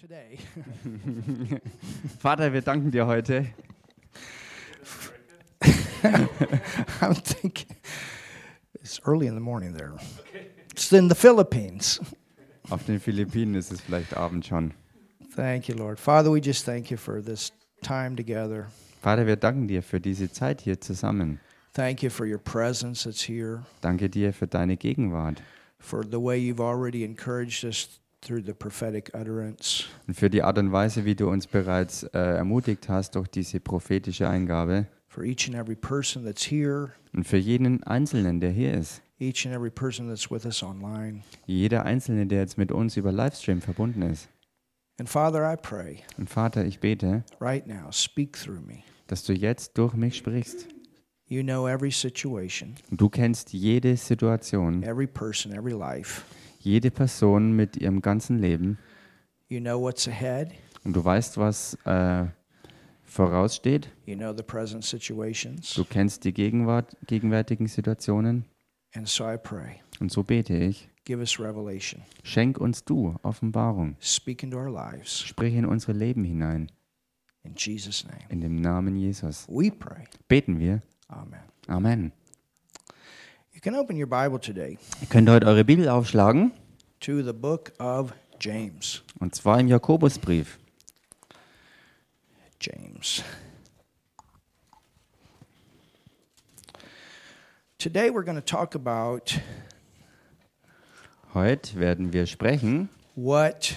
today Vater, wir danken dir heute. I'm thinking it's early in the morning there. It's in the Philippines. Auf den Philippinen ist es vielleicht Abend schon. Thank you, Lord. Father, we just thank you for this time together. Vater, wir danken dir für diese Zeit hier zusammen. Thank you for your presence that's here, Danke dir für deine Gegenwart for the way you've already encouraged us through the prophetic utterance. und für die Art und Weise, wie du uns bereits äh, ermutigt hast durch diese prophetische Eingabe For each and every person that's here, und für jeden Einzelnen, der hier ist. each and every person that's with us online. Jeder Einzelne, der jetzt mit uns über Livestream verbunden ist. And Father, I pray Und Vater, ich bete, right now, speak through me. dass du jetzt durch mich sprichst. You know every situation, Du kennst jede Situation, every person, every life. Jede Person mit ihrem ganzen Leben You know what's ahead. und du weißt, was äh, voraussteht. You know the present situations. Du kennst die Gegenwart, gegenwärtigen Situationen And so I pray, und so bete ich. give us revelation. Schenk uns du Offenbarung. Speak into our lives. Sprich in unsere Leben hinein. In Jesus' name. In dem Namen Jesus. We pray. Beten wir. Amen. Amen. You can open your Bible today Ihr könnt heute eure Bibel aufschlagen. to the book of James. Und zwar im Jakobusbrief. James. Today we're going to talk about Heute werden wir sprechen what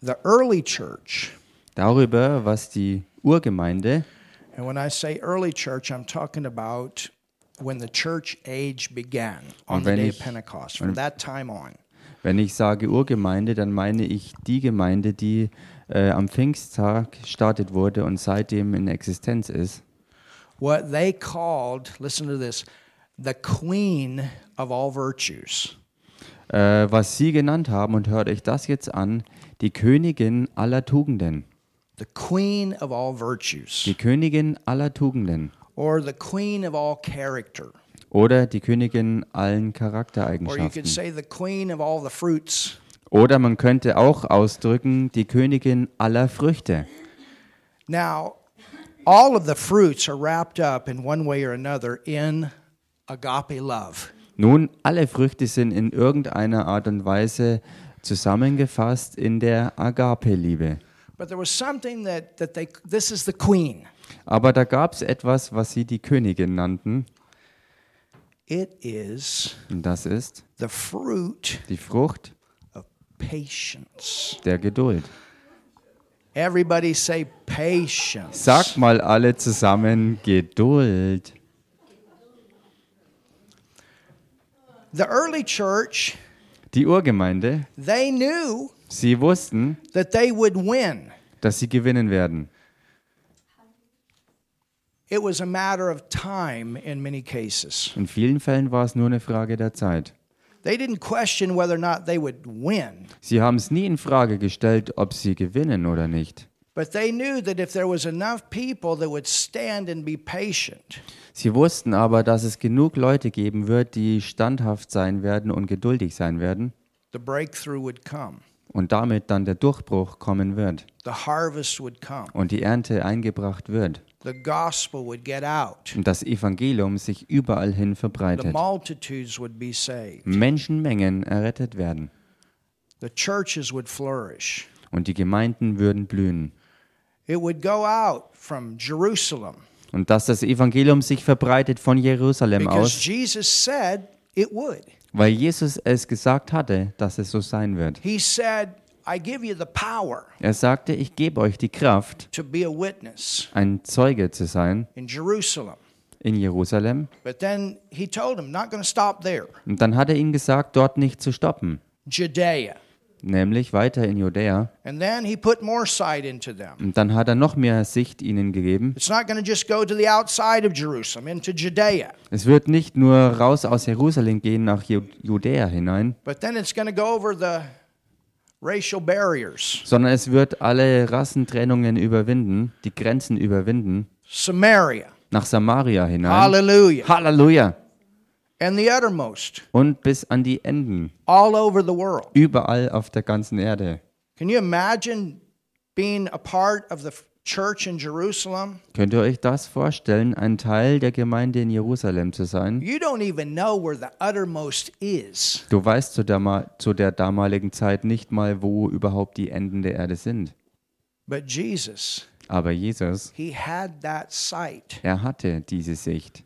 the early church, darüber, was die Urgemeinde, and when I say early church, I'm talking about when the church age began on the wenn day of ich- Pentecost, from that time on. wenn ich sage Urgemeinde, dann meine ich die Gemeinde, die äh, am Pfingsttag gestartet wurde und seitdem in Existenz ist. What they called, listen to this, the queen of all virtues. Äh, was sie genannt haben, und hört euch das jetzt an, die Königin aller Tugenden. The queen of all virtues, Die Königin aller Tugenden. Or the queen of all character, Oder die Königin allen or you could Charaktereigenschaften. say the queen of all the fruits. Oder man könnte auch ausdrücken, die Königin aller Früchte. Now, all of the fruits are wrapped up in one way or another in agape love. Nun, alle Früchte sind in irgendeiner Art und Weise zusammengefasst in der Agape-Liebe. But there was something that, that they, this is the queen. Aber da gab es etwas, was sie die Königin nannten, It is und das ist the fruit die Frucht of patience. der Geduld. Everybody say patience. Sagt mal alle zusammen Geduld. The early church, Die Urgemeinde, they knew sie wussten, that they would win. dass sie gewinnen werden. It was a matter of time in many cases. In vielen Fällen war es nur eine Frage der Zeit. They didn't question whether or not they would win, Sie haben es nie in Frage gestellt, ob sie gewinnen oder nicht. but they knew that if there was enough people that would stand and be patient, Sie wussten aber, dass es genug Leute geben wird, die standhaft sein werden und geduldig sein werden the breakthrough would come, und damit dann der Durchbruch kommen wird the harvest would come, und die Ernte eingebracht wird the gospel would get out, und das Evangelium sich überall hin the verbreitet. multitudes would be saved, Menschenmengen errettet werden the churches would flourish. und die Gemeinden würden blühen. It would go out from Jerusalem Und dass das Evangelium sich verbreitet von Jerusalem because aus, Jesus said it would. weil Jesus es gesagt hatte, dass es so sein wird. He said, I give you the power Er sagte, ich gebe euch die Kraft, to be a witness ein Zeuge zu sein in Jerusalem. in Jerusalem. But then he told him, not going to stop there. Und dann hat er ihnen gesagt, dort nicht zu stoppen, Judea. nämlich weiter in Judäa. And then he put more sight into them. Und dann hat er noch mehr Sicht ihnen gegeben. It's not going to just go to the outside of Jerusalem, into Judea, Es wird nicht nur raus aus Jerusalem gehen nach Ju- Judäa hinein, sondern es wird alle Rassentrennungen überwinden, die Grenzen überwinden, Samaria. nach Samaria hinein. Hallelujah. Halleluja! And the uttermost, Und bis an die Enden, all over the world. überall auf der ganzen Erde. Can you imagine being a part of the f- church in Jerusalem, Könnt ihr euch das vorstellen, ein Teil der Gemeinde in Jerusalem zu sein? you don't even know where the uttermost is. Du weißt zu der, zu der damaligen Zeit nicht mal, wo überhaupt die Enden der Erde sind. But Jesus, Aber Jesus, he had that sight, er hatte diese Sicht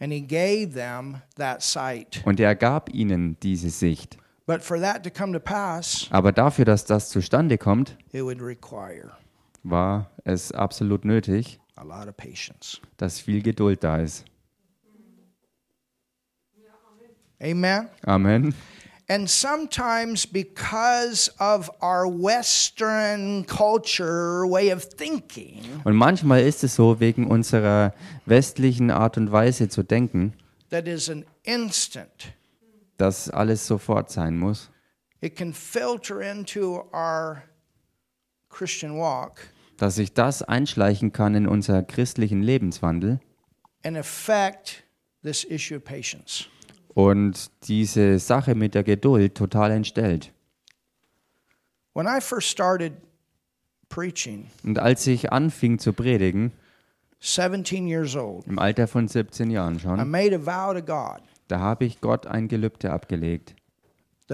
and he gave them that sight. und er gab ihnen diese Sicht. But for that to come to pass, Aber dafür, dass das zustande kommt, it would require war es absolut nötig, a lot of patience. dass viel Geduld da ist. Amen. Amen. And sometimes, because of our Western culture way of thinking, Und manchmal ist es so, wegen unserer westlichen Art und Weise zu denken, that is an instant, dass alles sofort sein muss. it can filter into our Christian walk dass sich das einschleichen kann in unser christlichen Lebenswandel and affect this issue of patience. und diese Sache mit der Geduld total entstellt. When I first started preaching, Und als ich anfing zu predigen, 17 years old, im Alter von 17 Jahren I schon, made a vow to God da habe ich Gott ein Gelübde abgelegt,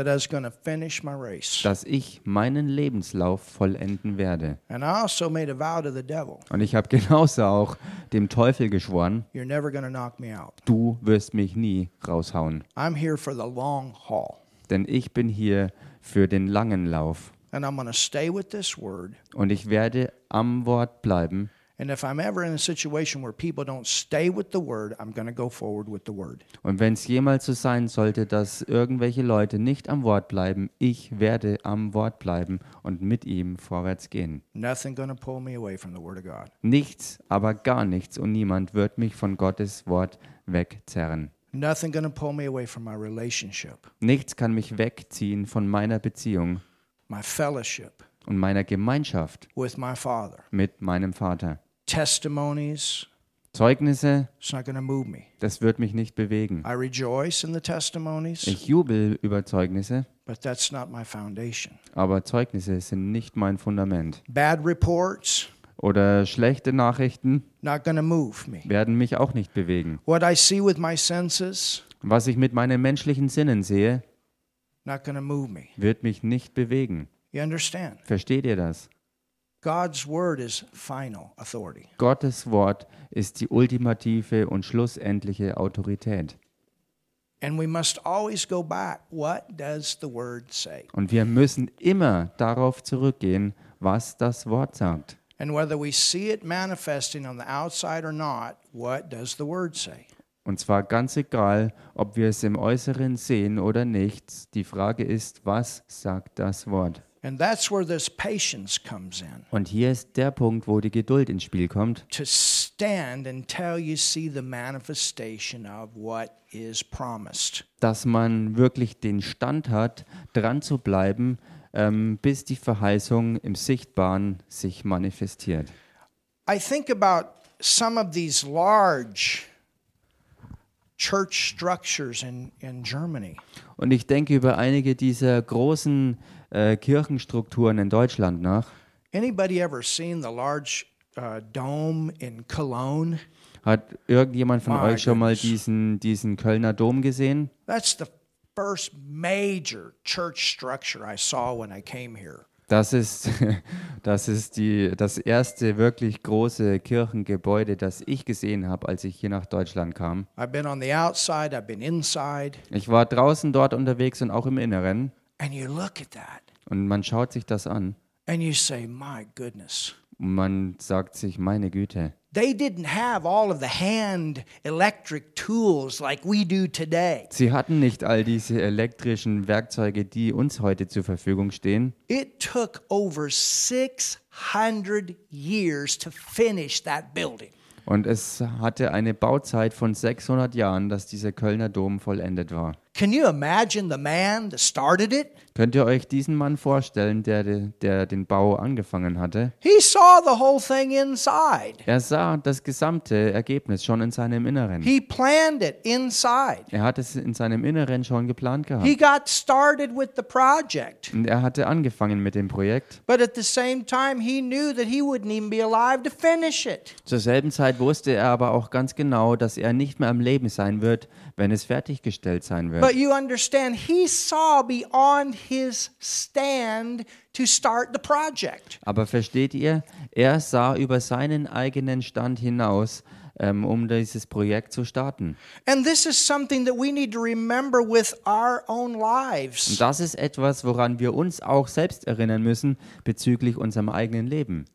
dass ich meinen Lebenslauf vollenden werde. And I also made a vow to the devil Und ich habe genauso auch dem Teufel geschworen, you're never going to knock me out. du wirst mich nie raushauen, I'm here for the long haul. denn ich bin hier für den langen Lauf. And I'm going to stay with this word. Und ich werde am Wort bleiben. And if I'm ever in a situation where people don't stay with the word, I'm going to go forward with the word. Und wenn es jemals so sein sollte, dass irgendwelche Leute nicht am Wort bleiben, ich werde am Wort bleiben und mit ihm vorwärts gehen. Nothing going to pull me away from the word of God. Nichts, aber gar nichts und niemand wird mich von Gottes Wort wegzerren. Nothing going to pull me away from my relationship, Nichts kann mich wegziehen von meiner Beziehung my fellowship und meiner Gemeinschaft with my Father. mit meinem Vater. Testimonies, Zeugnisse, it's not going to move me. das wird mich nicht bewegen. I rejoice in the testimonies, Ich jubel über Zeugnisse, but that's not my foundation. aber Zeugnisse sind nicht mein Fundament. Bad reports, Oder schlechte Nachrichten not going to move me. werden mich auch nicht bewegen. What I see with my senses, Was ich mit meinen menschlichen Sinnen sehe, not going to move me. wird mich nicht bewegen. You understand? Versteht ihr das? God's word is final authority. Gottes Wort ist die ultimative und schlussendliche Autorität. And we must always go back. What does the word say? Und wir müssen immer darauf zurückgehen, was das Wort sagt. And whether we see it manifesting on the outside or not, what does the word say? Und zwar ganz egal, ob wir es im Äußeren sehen oder nicht. Die Frage ist, was sagt das Wort? And that's where this patience comes in. Und hier ist der Punkt, wo die Geduld ins Spiel kommt. To stand until you see the manifestation of what is promised. dass man wirklich den Stand hat, dran zu bleiben, ähm, bis die Verheißung im Sichtbaren sich manifestiert. I think about some of these large church structures in, in Germany. Und ich denke über einige dieser großen äh, Kirchenstrukturen in Deutschland nach. Anybody ever seen the large uh, dome in Cologne? Hat irgendjemand von My euch schon mal diesen, diesen Kölner Dom gesehen? That's the first major church structure I saw when I came here. Das ist, das ist die, das erste wirklich große Kirchengebäude, das ich gesehen habe, als ich hier nach Deutschland kam. I've been on the outside, I've been inside, Ich war draußen dort unterwegs und auch im Inneren. And you look at that Und man schaut sich das an and you say, My goodness. und man sagt sich, meine Güte, They didn't have all of the hand electric tools like we do today. Sie hatten nicht all diese elektrischen Werkzeuge, die uns heute zur Verfügung stehen. It took over 600 years to finish that building. Und es hatte eine Bauzeit von 600 Jahren, dass dieser Kölner Dom vollendet war. Can you imagine the man that started it? Könnt ihr euch diesen Mann vorstellen, der, de- der den Bau angefangen hatte? He saw the whole thing inside. Er sah das gesamte Ergebnis schon in seinem Inneren. He planned it inside. Er hat es in seinem Inneren schon geplant gehabt. He got started with the project. Und er hatte angefangen mit dem Projekt. But at the same time, he knew that he wouldn't even be alive to finish it. Zur selben Zeit wusste er aber auch ganz genau, dass er nicht mehr am Leben sein wird, wenn es fertiggestellt sein wird. But you understand, he saw beyond his stand to start the project. Aber versteht ihr, er sah über seinen eigenen Stand hinaus, ähm, um dieses Projekt zu starten. And this is something that we need to remember with our own Und lives. das ist etwas, woran wir uns auch selbst erinnern müssen bezüglich unserem eigenen Leben.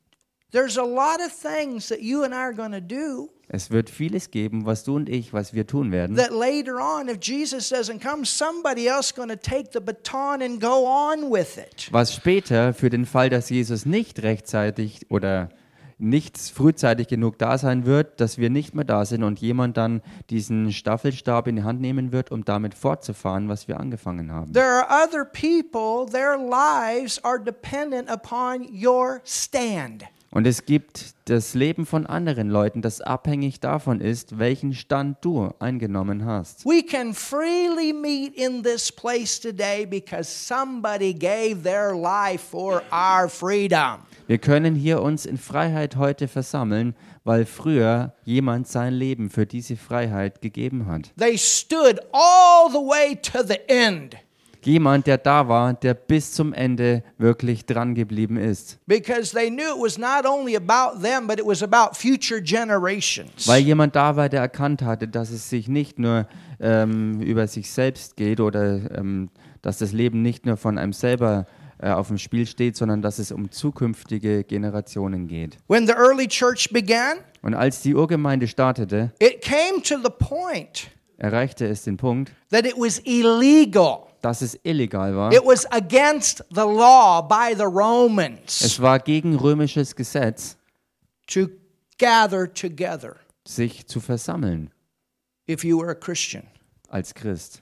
There's a lot of things that you and I are going to do Es wird vieles geben, was du und ich, was wir tun werden. that later on, if Jesus doesn't come, somebody else going to take the baton and go on with it. Was später für den Fall, dass Jesus nicht rechtzeitig oder nicht frühzeitig genug da sein wird, dass wir nicht mehr da sind und jemand dann diesen Staffelstab in die Hand nehmen wird, um damit fortzufahren, was wir angefangen haben. There are other people, their lives are dependent upon your stand. Und es gibt das Leben von anderen Leuten, das abhängig davon ist, welchen Stand du eingenommen hast. We can freely meet in this place today because somebody gave their life for our freedom. Wir können hier uns in Freiheit heute versammeln, weil früher jemand sein Leben für diese Freiheit gegeben hat. They stood all the way to the end Jemand, der da war, der bis zum Ende wirklich dran geblieben ist. because they knew it was not only about them, but it was about future generations. Weil jemand da war, der erkannt hatte, dass es sich nicht nur ähm, über sich selbst geht oder ähm, dass das Leben nicht nur von einem selber äh, auf dem Spiel steht, sondern dass es um zukünftige Generationen geht. When the early church began, Und als die Urgemeinde startete, it came to the point erreichte es den Punkt, that it was illegal. Dass es illegal war. It was against the law by the Romans Es war gegen römisches Gesetz, to gather together sich zu versammeln if you were a Christian. als Christ.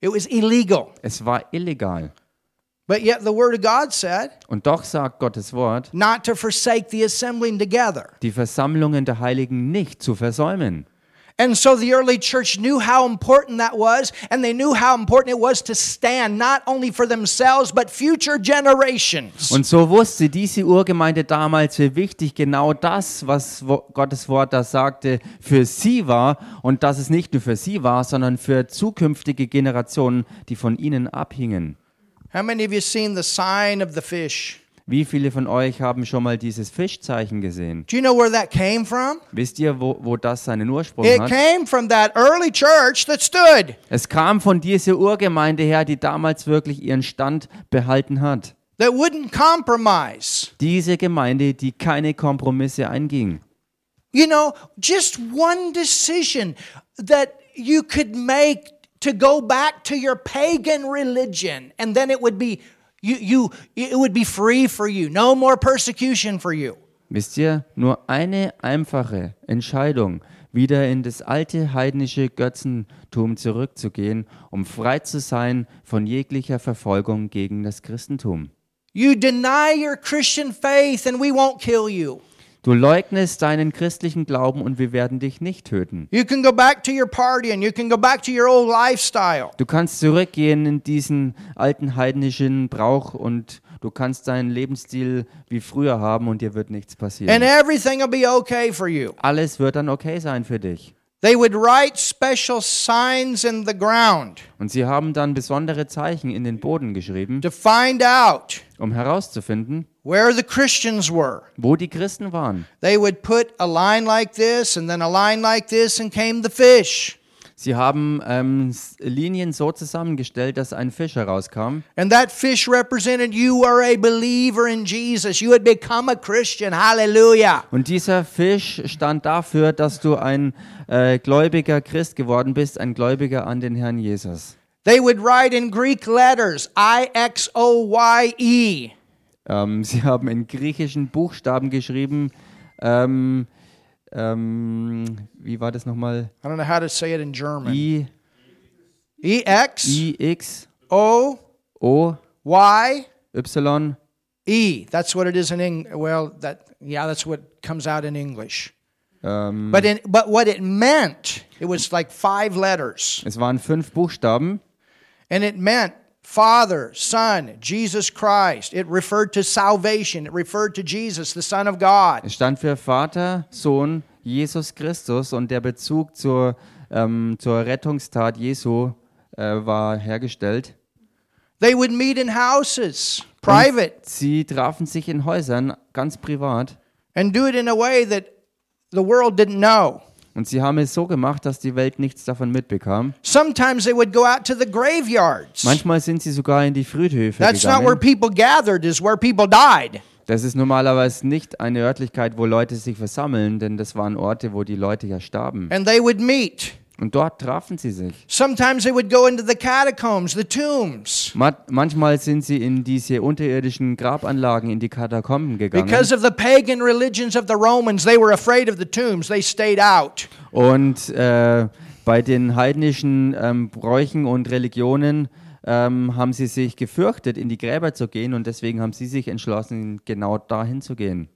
It was illegal. Es war illegal. But yet the Word of God said Und doch sagt Gottes Wort, not to forsake the assembling together. die Versammlungen der Heiligen nicht zu versäumen. And so the early church knew how important that was, and they knew how important it was to stand not only for themselves, but future generations. Und so wusste diese Urgemeinde damals, wie wichtig genau das, was Gottes Wort da sagte, für sie war und dass es nicht nur für sie war, sondern für zukünftige Generationen, die von ihnen abhingen. How many of you seen the sign of the fish? Wie viele von euch haben schon mal dieses Fischzeichen gesehen? Do you know where that came from? Wisst ihr, wo, wo das seinen Ursprung It hat? came from that early church that stood. Es kam von dieser Urgemeinde her, die damals wirklich ihren Stand behalten hat. that wouldn't compromise. Diese Gemeinde, die keine Kompromisse einging. You know, just one decision that you could make to go back to your pagan religion and then it would be you you it would be free for you. No more persecution for you. Wisst ihr, nur eine einfache Entscheidung, wieder in das alte heidnische Götzentum zurückzugehen, um frei zu sein von jeglicher Verfolgung gegen das Christentum. You deny your Christian faith and we won't kill you. Du leugnest deinen christlichen Glauben und wir werden dich nicht töten. Du kannst zurückgehen in diesen alten heidnischen Brauch und du kannst deinen Lebensstil wie früher haben und dir wird nichts And passieren. everything will be okay for you. Alles wird dann okay sein für dich. They would write special signs in the ground Und sie haben dann besondere Zeichen in den Boden geschrieben, to find out um herauszufinden, where the Christians were. wo die Christen waren. They would put a line like this and then a line like this, and came the fish. Sie haben ähm, Linien so zusammengestellt, dass ein Fisch herauskam. And that fish represented you are a believer in Jesus. You had become a Christian. Hallelujah. Und dieser Fisch stand dafür, dass du ein äh, gläubiger Christ geworden bist, ein Gläubiger an den Herrn Jesus. They would write in Greek letters I X O Y E. Ähm, sie haben in griechischen Buchstaben geschrieben. Ähm, ähm, wie war das nochmal? I don't know how to say it in German. I, E X I, X, O O, Y Y, E. That's what it is in Eng. Well, that yeah, that's what comes out in English. ähm, But in but what it meant, it was like five letters, es waren fünf Buchstaben and it meant Father, Son, Jesus Christ. It referred to salvation. It referred to Jesus, the Son of God. Es stand für Vater, Sohn, Jesus Christus und der Bezug zur, ähm, zur Rettungstat Jesu äh, war hergestellt. They would meet in houses, private, Sie trafen sich in Häusern, ganz privat. and do it in a way that the world didn't know. Und sie haben es so gemacht, dass die Welt nichts davon mitbekam. Sometimes they would go out to the graveyards. Manchmal sind sie sogar in die Friedhöfe That's not where gegangen. people gathered, is where people died. Das ist normalerweise nicht eine Örtlichkeit, wo Leute sich versammeln, denn das waren Orte, wo die Leute ja starben. And they would meet. Und dort trafen sie sich. Sometimes they would go into the catacombs, the tombs. Ma- Manchmal sind sie in diese unterirdischen Grabanlagen, in die Katakomben gegangen. Because of the pagan religions of the Romans, they were afraid of the tombs. They stayed out. Und äh, bei den heidnischen ähm, Bräuchen und Religionen ähm, haben sie sich gefürchtet, in die Gräber zu gehen und deswegen haben sie sich entschlossen, genau dahin zu gehen.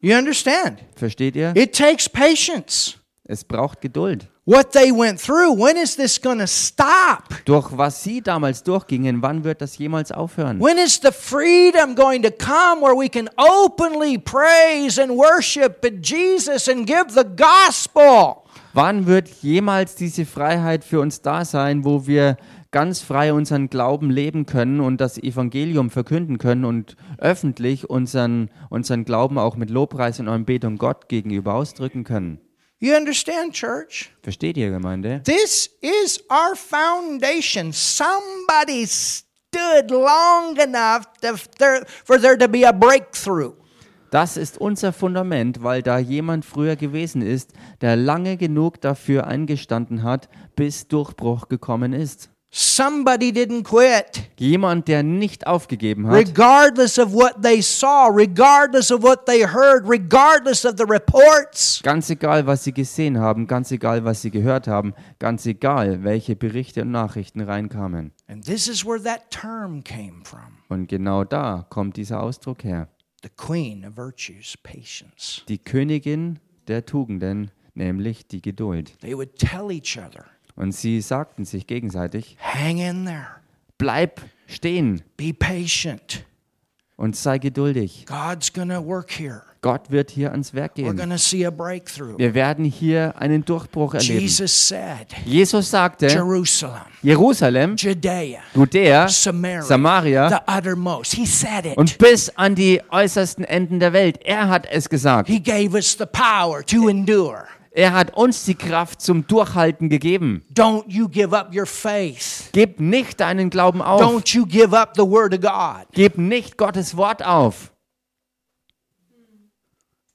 You understand? Versteht ihr? It takes patience. Es braucht Geduld. What they went through, when is this going to stop? Durch was sie damals durchgingen, wann wird das jemals aufhören? When is the freedom going to come where we can openly praise and worship Jesus and give the gospel? Wann wird jemals diese Freiheit für uns da sein, wo wir ganz frei unseren Glauben leben können und das Evangelium verkünden können und öffentlich unseren, unseren Glauben auch mit Lobpreis und Anbetung Gott gegenüber ausdrücken können? You understand, church? Versteht ihr, Gemeinde? This is our foundation. Somebody stood long enough to, for there to be a breakthrough. Das ist unser Fundament, weil da jemand früher gewesen ist, der lange genug dafür eingestanden hat, bis Durchbruch gekommen ist. Somebody didn't quit. Jemand, der nicht aufgegeben hat, Regardless of what they saw, regardless of what they heard, regardless of the reports. ganz egal, was sie gesehen haben, ganz egal, was sie gehört haben, ganz egal, welche Berichte und Nachrichten reinkamen. And this is where that term came from Und genau da kommt dieser Ausdruck her. the queen of virtues, patience. Die Königin der Tugenden, nämlich die Geduld. They would tell each other, Und sie sagten sich gegenseitig, hang in there, bleib stehen be patient. und sei geduldig. God's to work here. Gott wird hier ans Werk gehen. going to see a breakthrough. Wir werden hier einen Durchbruch erleben. Jesus said, Jesus sagte, Jerusalem, Jerusalem, Judea, Judäa, Samaria, Samaria the uttermost. He said it. und bis an die äußersten Enden der Welt. Er hat es gesagt. He gave us the power to endure. Er hat uns die Kraft zum Durchhalten gegeben. Don't you give up your faith. Gib nicht deinen Glauben auf. Don't you give up the word of God. Gib nicht Gottes Wort auf.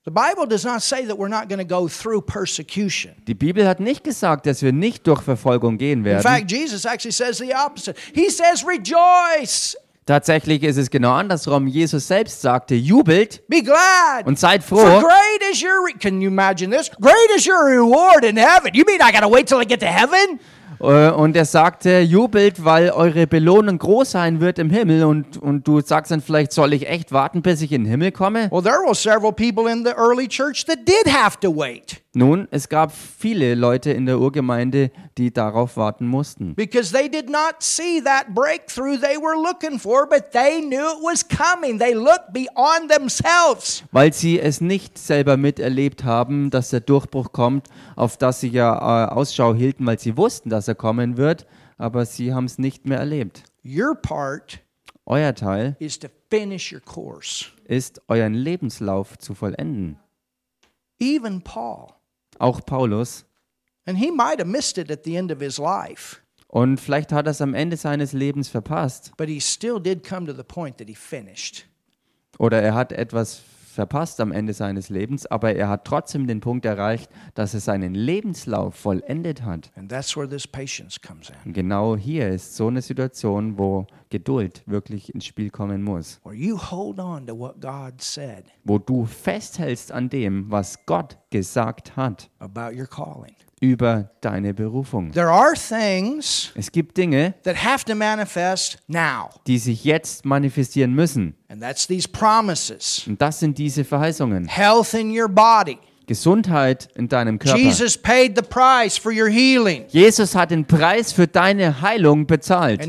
The Bible does not say that we're not going to go through persecution. Die Bibel hat nicht gesagt, dass wir nicht durch Verfolgung gehen In werden. fact, Jesus actually says the opposite. He says, Rejoice, Tatsächlich ist es genau andersrum. Jesus selbst sagte, jubelt be glad. und seid For froh. great is your re- can you imagine this? Great is your reward in heaven. You mean I gotta wait till I get to heaven? Äh, Und er sagte, jubelt, weil eure Belohnung groß sein wird im Himmel. Und, und du sagst dann vielleicht, soll ich echt warten, bis ich in den Himmel komme? Well, there were several people in the early church that did have to wait Nun, es gab viele Leute in der Urgemeinde, die darauf warten mussten. because they did not see that breakthrough they were looking for, but they knew it was coming. They looked beyond themselves. Weil sie es nicht selber miterlebt haben, dass der Durchbruch kommt, auf das sie ja äh, Ausschau hielten, weil sie wussten, dass er kommen wird, aber sie haben es nicht mehr erlebt. Your part Euer Teil is to finish your course. ist, euren Lebenslauf zu vollenden. Even Paul, Auch Paulus. and he might have missed it at the end of his life, Und vielleicht hat er es am Ende seines Lebens verpasst. but he still did come to the point that he finished. Oder er hat etwas verpasst am Ende seines Lebens, aber er hat trotzdem den Punkt erreicht, dass er seinen Lebenslauf vollendet hat. And that's where this patience comes in, Und genau hier ist so eine Situation, wo Geduld wirklich ins Spiel kommen muss. where you hold on to what God said Wo du festhältst an dem, was Gott gesagt hat about your calling über deine Berufung. es gibt Dinge, die sich jetzt manifestieren müssen. Und das sind diese Verheißungen. Gesundheit in deinem Körper. Jesus hat den Preis für deine Heilung bezahlt.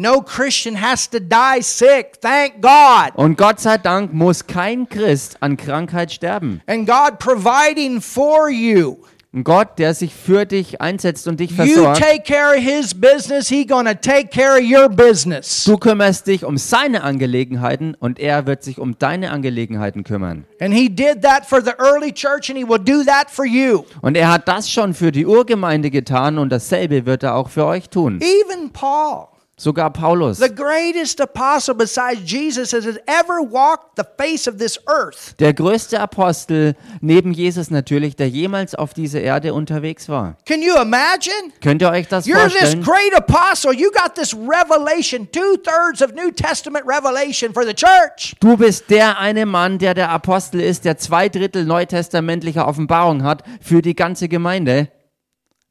Und Gott sei Dank muss kein Christ an Krankheit sterben. Und Gott providing for you. Ein Gott, der sich für dich einsetzt und dich You versorgt. take care of his business, he going to take care of your business. Du kümmerst dich um seine Angelegenheiten und er wird sich um deine Angelegenheiten kümmern. And he did that for the early church and he will do that for you. Und er hat das schon für die Urgemeinde getan und dasselbe wird er auch für euch tun. Even Paul, Sogar Paulus, the greatest apostle besides Jesus has ever walked the face of this earth. der größte Apostel neben Jesus natürlich, der jemals auf dieser Erde unterwegs war. Can you imagine? Könnt ihr euch das You're this vorstellen? great apostle. You got this revelation, two thirds of New Testament revelation for the church. Du bist der eine Mann, der der Apostel ist, der zwei Drittel neutestamentlicher Offenbarung hat für die ganze Gemeinde.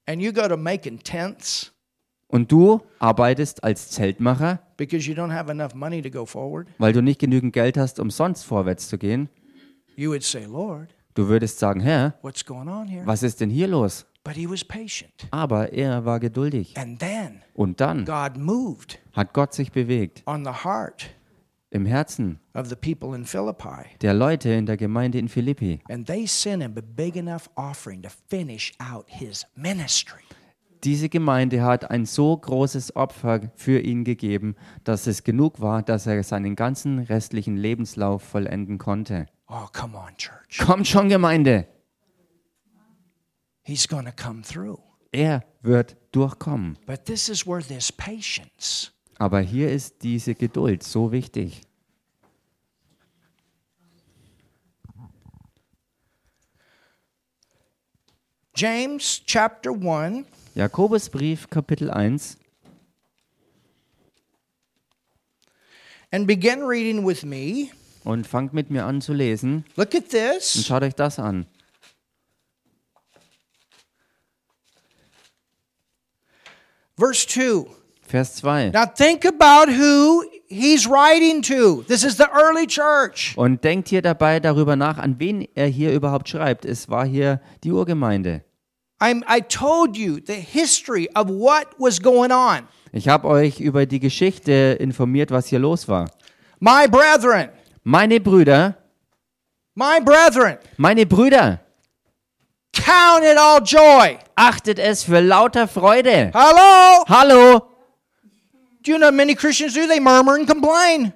And you go to making tents Und du arbeitest als Zeltmacher, because you don't have enough money to go forward. weil du nicht genügend Geld hast, um sonst vorwärts zu gehen. You would say, Lord, Du würdest sagen, Herr, what's going on here? was ist denn hier los? But he was patient. Aber er war geduldig. And then Und dann God moved hat Gott sich bewegt on the heart im Herzen of the people in Philippi. der Leute in der Gemeinde in Philippi. And they sent him a big enough offering to finish out his ministry. Diese Gemeinde hat ein so großes Opfer für ihn gegeben, dass es genug war, dass er seinen ganzen restlichen Lebenslauf vollenden konnte. Oh, come on, church. Kommt schon, Gemeinde! He's to come through. Er wird durchkommen. But this is where this patience Aber hier ist diese Geduld so wichtig. James chapter 1, Jakobusbrief Kapitel 1 and begin reading with me. und fangt mit mir an zu lesen Look at und this. schaut euch das an. Verse 2. Vers 2. Now think about who he's writing to. This is the early church. Und denkt hier dabei darüber nach, an wen er hier überhaupt schreibt. Es war hier die Urgemeinde. I'm, I told you the history of what was going on. Ich habe euch über die Geschichte informiert, was hier los war. My brethren, Meine Brüder, my brethren, meine Brüder, count it all joy. achtet es für lauter Freude. Hello? Hallo, Do you know many Christians do? They murmur and complain.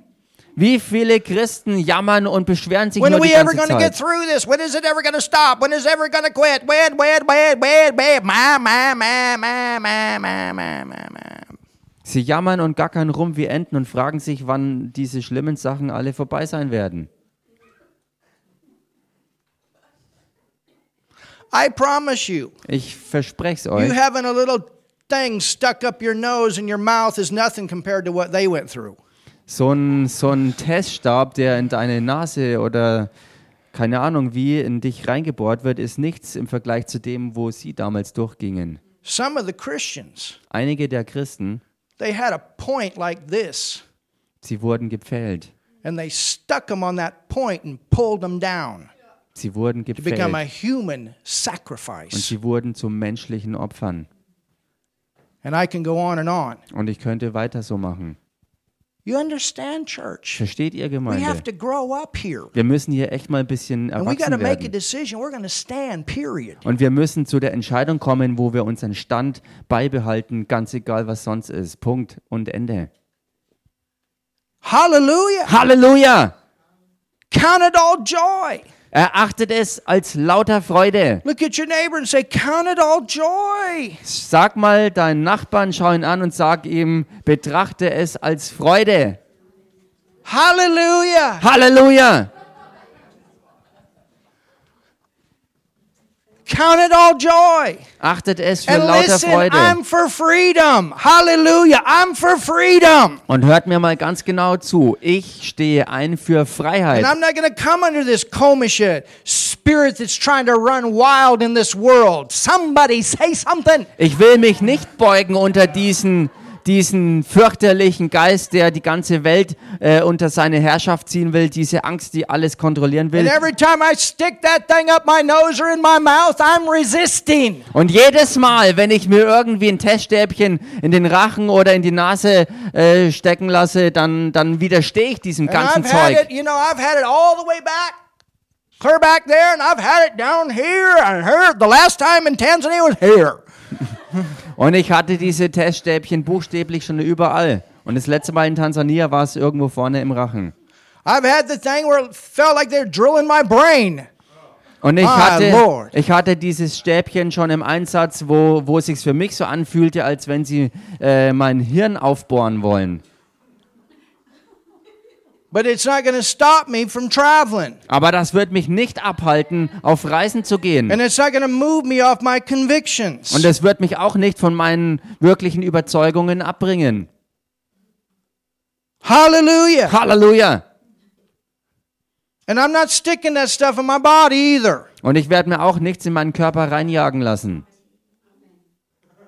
Wie viele Christen jammern und beschweren sich When nur die ganze going to get Zeit. through this? When is it ever going to stop? When is it ever going to quit? When, when, when, when, when? My, my, my, my, my, my, my, my, my. Sie jammern und gackern rum wie Enten und fragen sich, wann diese schlimmen Sachen alle vorbei sein werden. I promise you, Ich verspreche es you euch. having a little thing stuck up your nose and your mouth is nothing compared to what they went through. So ein, so ein Teststab, der in deine Nase oder keine Ahnung wie in dich reingebohrt wird, ist nichts im Vergleich zu dem, wo sie damals durchgingen. Some of the Christians, Einige der Christen, they had a point like this, sie wurden gepfählt. and they stuck them on that point and pulled them down Sie wurden to become a gepfählt human und sacrifice. sie wurden zu menschlichen Opfern. And I can go on and on. Und ich könnte weiter so machen. You understand, church? Versteht ihr We have Gemeinde? to grow up here. Wir müssen hier echt mal ein bisschen And we erwachsen make a werden. decision. We're going to stand, period. Und wir müssen zu der Entscheidung kommen, wo wir unseren Stand beibehalten, ganz egal was sonst ist. Punkt und Ende. Hallelujah. Halleluja! Count it all joy. Erachtet es als lauter Freude. Look at your neighbor and say, Count it all joy. Sag mal deinen Nachbarn, schau ihn an und sag ihm, betrachte es als Freude. Hallelujah. Halleluja! Count it all joy. Achtet es für And lauter listen, Freude. I'm for freedom. Hallelujah. I'm for freedom. Und hört mir mal ganz genau zu. Ich stehe ein für Freiheit. And I'm not going to come under this komische spirit that's trying to run wild in this world. Somebody say something. Ich will mich nicht beugen unter diesen, diesen fürchterlichen Geist, der die ganze Welt äh, unter seine Herrschaft ziehen will, diese Angst, die alles kontrollieren will. every time I stick that thing up my nose or in my mouth, I'm resisting. Und jedes Mal, wenn ich mir irgendwie ein Teststäbchen in den Rachen oder in die Nase äh, stecken lasse, dann, dann widerstehe ich diesem ganzen Zeug. it, you know, I've had it all the way back, clear back there, and I've had it down here and here. The last time in Tanzania was here. Und ich hatte diese Teststäbchen buchstäblich schon überall. Und das letzte Mal in Tansania war es irgendwo vorne im Rachen. I've had the thing where it felt like they're drilling my brain. Und ich My hatte, ich hatte dieses Stäbchen schon im Einsatz, wo, wo es sich für mich so anfühlte, als wenn sie äh, mein Hirn aufbohren wollen. But it's not going to stop me from traveling. Aber das wird mich nicht abhalten, auf Reisen zu gehen. And it's not going to move me off my convictions. Und es wird mich auch nicht von meinen wirklichen Überzeugungen abbringen. Hallelujah. Halleluja! And I'm not sticking that stuff in my body either. Und ich werde mir auch nichts in meinen Körper reinjagen lassen.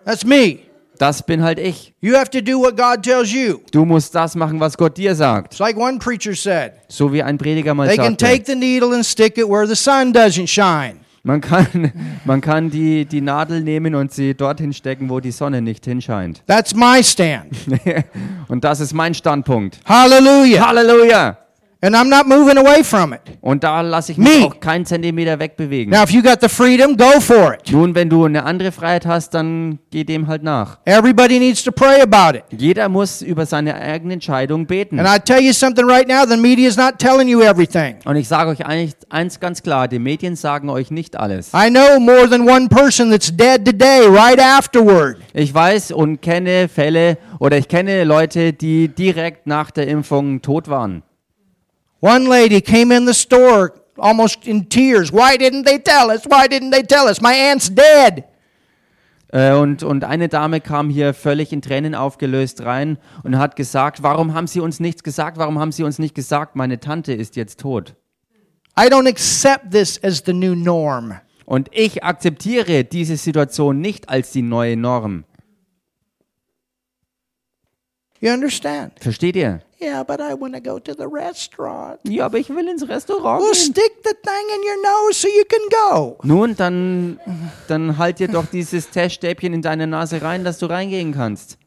That's me. Das bin halt ich. You have to do what God tells you. Du musst das machen, was Gott dir sagt. It's like one preacher said So wie ein Prediger mal they can sagte. take the needle and stick it where the sun doesn't shine. Man kann, man kann die, die Nadel nehmen und sie dorthin stecken, wo die Sonne nicht hinscheint. That's my stand. Und das ist mein Standpunkt. Hallelujah. Halleluja! And I'm not moving away from it. Und da lasse ich mich Me. auch keinen Zentimeter wegbewegen. Now, if you got the freedom, go for it. Nun, wenn du eine andere Freiheit hast, dann geh dem halt nach. Everybody needs to pray about it. Jeder muss über seine eigene Entscheidung beten. And I tell you something right now the media is not telling you everything. Und ich sage euch eigentlich eins ganz klar, die Medien sagen euch nicht alles. I know more than one person that's dead today, right afterward. Ich weiß und kenne Fälle oder ich kenne Leute, die direkt nach der Impfung tot waren. One lady came in the store almost in tears. Why didn't they tell us? Why didn't they tell us? My aunt's dead. Äh, Und, und eine Dame kam hier völlig in Tränen aufgelöst rein und hat gesagt, warum haben Sie uns nichts gesagt? Warum haben Sie uns nicht gesagt, meine Tante ist jetzt tot? I don't accept this as the new norm. Und ich akzeptiere diese Situation nicht als die neue Norm. You understand? Versteht ihr? Yeah, but I want to go to the restaurant. Ja, aber ich will ins Restaurant Well, gehen. stick the thing in your nose so you can go. Nun, dann, dann halt dir doch dieses Teststäbchen in deine Nase rein, dass du reingehen kannst.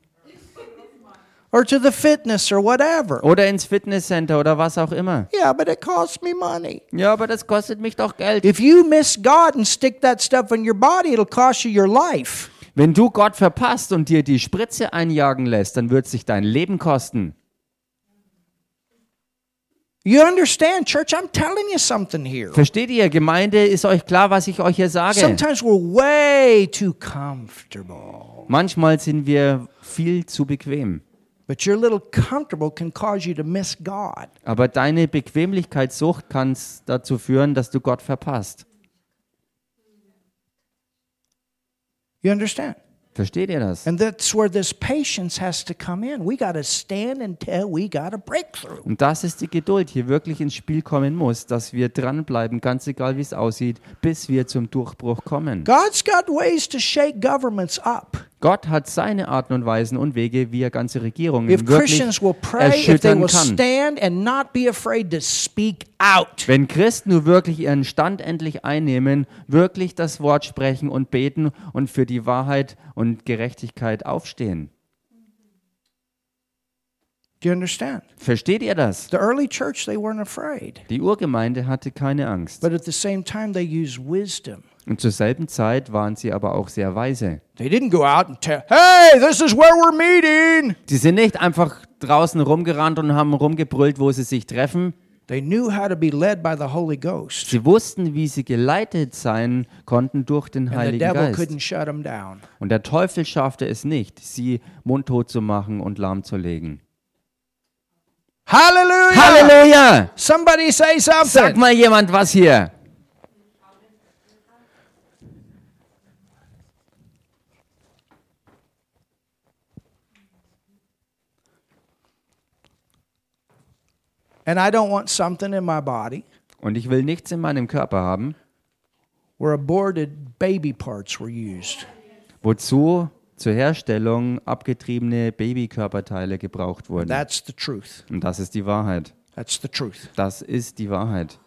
Or to the fitness or whatever. Oder ins Fitnesscenter oder was auch immer. Yeah, but it costs me money. Ja, aber das kostet mich doch Geld. If you miss God and stick that stuff in your body, it'll cost you your life. Wenn du Gott verpasst und dir die Spritze einjagen lässt, dann wird sich dein Leben kosten. You understand, church? I'm telling you something here. Versteht ihr? Gemeinde, ist euch klar, was ich euch hier sage? Sometimes we're way too comfortable. Manchmal sind wir viel zu bequem. But your little comfortable can cause you to miss God. Aber deine Bequemlichkeitssucht kann dazu führen, dass du Gott verpasst. You understand? Versteht ihr das? And that's where this patience has to come in. We got to stand until we got a breakthrough. Und das ist die Geduld, hier wirklich ins Spiel kommen muss, dass wir dranbleiben, ganz egal wie es aussieht, bis wir zum Durchbruch kommen. God's got ways to shake governments up. Gott hat seine Arten und Weisen und Wege, wie er ganze Regierungen If wirklich Christians will pray, if they erschüttern will kann. stand and not be afraid to speak out. Wenn Christen nur wirklich ihren Stand endlich einnehmen, wirklich das Wort sprechen und beten und für die Wahrheit und Gerechtigkeit aufstehen. Do you understand? Versteht ihr das? The early church, they weren't afraid. Die Urgemeinde hatte keine Angst. But at the same time, they used wisdom. Und zur selben Zeit waren sie aber auch sehr weise. They didn't go out and tell, hey, this is where we're meeting. Sie sind nicht einfach draußen rumgerannt und haben rumgebrüllt, wo sie sich treffen. They knew how to be led by the Holy Ghost. Sie wussten, wie sie geleitet sein konnten durch den Heiligen devil Geist. couldn't shut them down. Und der Teufel schaffte es nicht, sie mundtot zu machen und lahmzulegen. Hallelujah. Halleluja! Somebody say Sag something. mal jemand was hier. And I don't want something in my body Und ich will nichts in meinem Körper haben, where aborted baby parts were used. wozu zur Herstellung abgetriebene Babykörperteile gebraucht wurden. That's the truth. Und das ist die Wahrheit. That's the truth. Das ist die Wahrheit.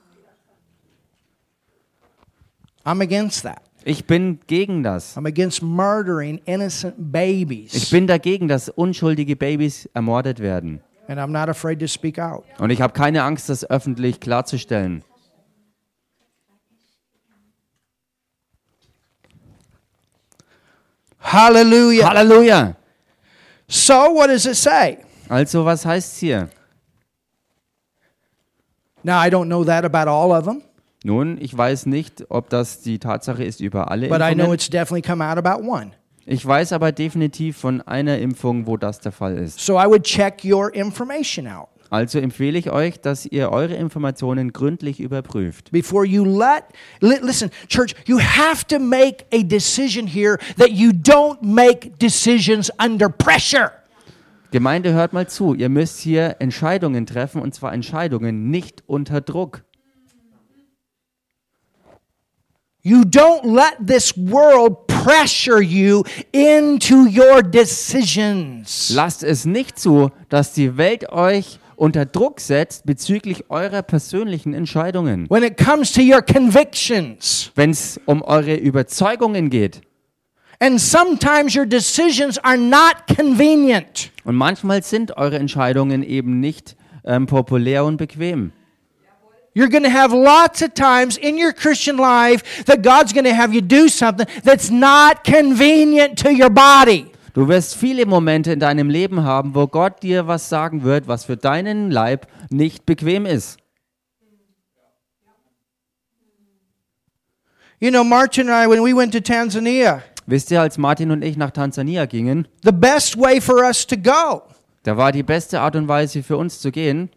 I'm against that. Ich bin gegen das. I'm against murdering innocent Ich babies. bin dagegen, dass unschuldige Babys ermordet werden. And I'm not afraid to speak out. Und ich habe keine Angst, das öffentlich klarzustellen. Hallelujah. Halleluja! So, what does it say? Also, was heißt hier? Now, I don't know that about all of them, Nun, ich weiß nicht, ob das die Tatsache ist über alle but I know it's definitely come out about one. Ich weiß aber definitiv von einer Impfung, wo das der Fall ist. So, I would check your information out Also empfehle ich euch, dass ihr eure Informationen gründlich überprüft. before you let. li- listen, church, you have to make a decision here that you don't make decisions under pressure. Gemeinde, hört mal zu. Ihr müsst hier Entscheidungen treffen und zwar Entscheidungen nicht unter Druck. You don't let this world pressure you into your decisions. Lasst es nicht zu, dass die Welt euch unter Druck setzt bezüglich eurer persönlichen Entscheidungen. When it comes to your convictions. Wenn es um eure Überzeugungen geht. And sometimes your decisions are not convenient. Und manchmal sind eure Entscheidungen eben nicht ähm, populär und bequem. You're going to have lots of times in your Christian life that God's going to have you do something that's not convenient to your body. Du wirst viele Momente in deinem Leben haben, wo Gott dir was sagen wird, was für deinen Leib nicht bequem ist. You know, Martin and I, when we went to Tanzania, Wisst ihr, als Martin und ich nach Tansania gingen, the best way for us to go da war die beste Art und Weise für uns zu gehen,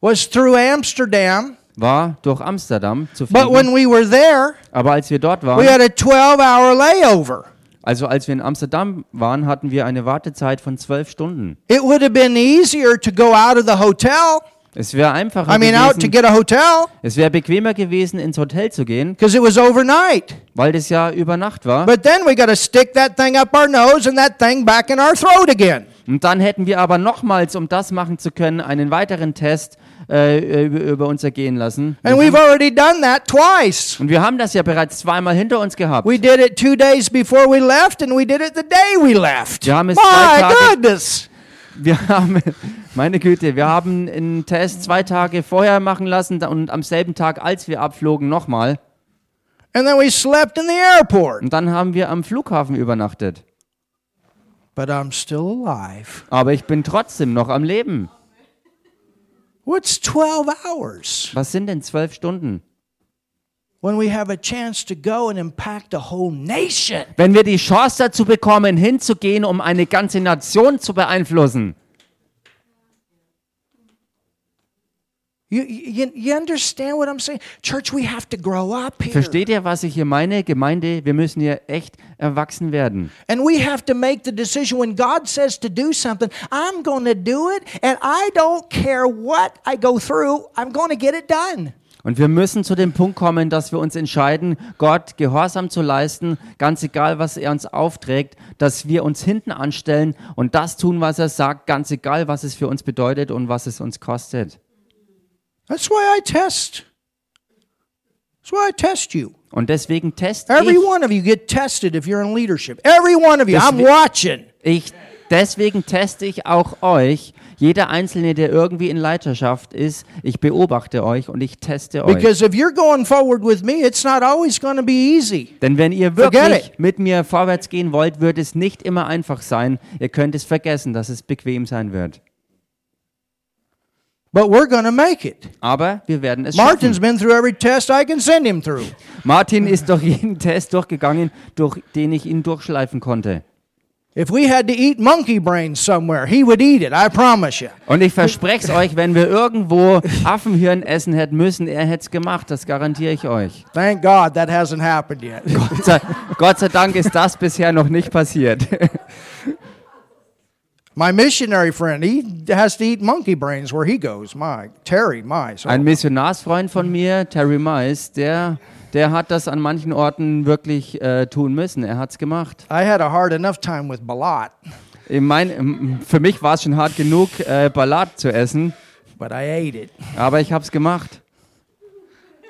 was through Amsterdam. War durch Amsterdam zu But fliegen. when we were there, Aber als wir dort we waren, had a 12 hour layover. also als wir in Amsterdam waren, hatten wir eine Wartezeit von zwölf Stunden. It would have been easier to go out of the hotel. Es wäre einfacher I mean, out to gewesen, get a hotel es wäre bequemer gewesen, ins Hotel zu gehen, because it was overnight. weil das ja über Nacht war. But then we got to stick that thing up our nose and that thing back in our throat again. Und dann hätten wir aber nochmals, um das machen zu können, einen weiteren Test äh, über, uns ergehen lassen. And we've already done that twice. Und wir haben das ja bereits zweimal hinter uns gehabt. We did it two days before we left, and we did it the day we left. Wir haben es My zwei Tage- goodness. Wir haben, meine Güte, wir haben einen Test zwei Tage vorher machen lassen und am selben Tag, als wir abflogen, nochmal. And then we slept in the airport. Und dann haben wir am Flughafen übernachtet. But I'm still alive. Aber ich bin trotzdem noch am Leben. What's 12 hours Was sind denn zwölf Stunden? when we have a chance to go and impact a whole nation? Wenn wir die Chance dazu bekommen, hinzugehen, um eine ganze Nation zu beeinflussen. You, you, you understand what I'm saying? Church, we have to grow up here. Versteht ihr, was ich hier meine? Gemeinde, wir müssen hier echt erwachsen werden. And we have to make the decision when God says to do something, I'm going to do it, and I don't care what I go through, I'm going to get it done. Und wir müssen zu dem Punkt kommen, dass wir uns entscheiden, Gott Gehorsam zu leisten, ganz egal, was er uns aufträgt, dass wir uns hinten anstellen und das tun, was er sagt, ganz egal, was es für uns bedeutet und was es uns kostet. That's why I test. That's why I test you. Und deswegen teste Every ich, one of you get tested if you're in leadership. Every one of you. I'm Deswe- watching. ich, deswegen teste ich auch euch, jeder Einzelne, der irgendwie in Leiterschaft ist, ich beobachte euch und ich teste euch. Because if you're going forward with me, it's not always going to be easy. Denn wenn ihr wirklich mit mir vorwärts gehen wollt, wird es nicht immer einfach sein. Ihr könnt es vergessen, dass es bequem sein wird. But we're going to make it. Aber wir werden es Martin's schaffen. been through every test I can send him through. Martin ist durch jeden Test durchgegangen, durch den ich ihn durchschleifen konnte. If we had to eat monkey brains somewhere, he would eat it, I promise you. Und ich verspreche es euch, wenn wir irgendwo Affenhirn essen hätten müssen, er hätte es gemacht, das garantiere ich euch. Thank God that hasn't happened yet. Gott sei, Gott sei Dank ist das bisher noch nicht passiert. My missionary friend, he has to eat monkey brains where he goes. My Terry. So Ein Missionarsfreund von mir, Terry Mice, der, der hat das an manchen Orten wirklich äh, tun müssen. Er hat's gemacht. I had a hard enough time with Balat, Ich mein, für mich war es schon hart genug, äh, Ballat zu essen, but I ate it. aber ich habe es gemacht.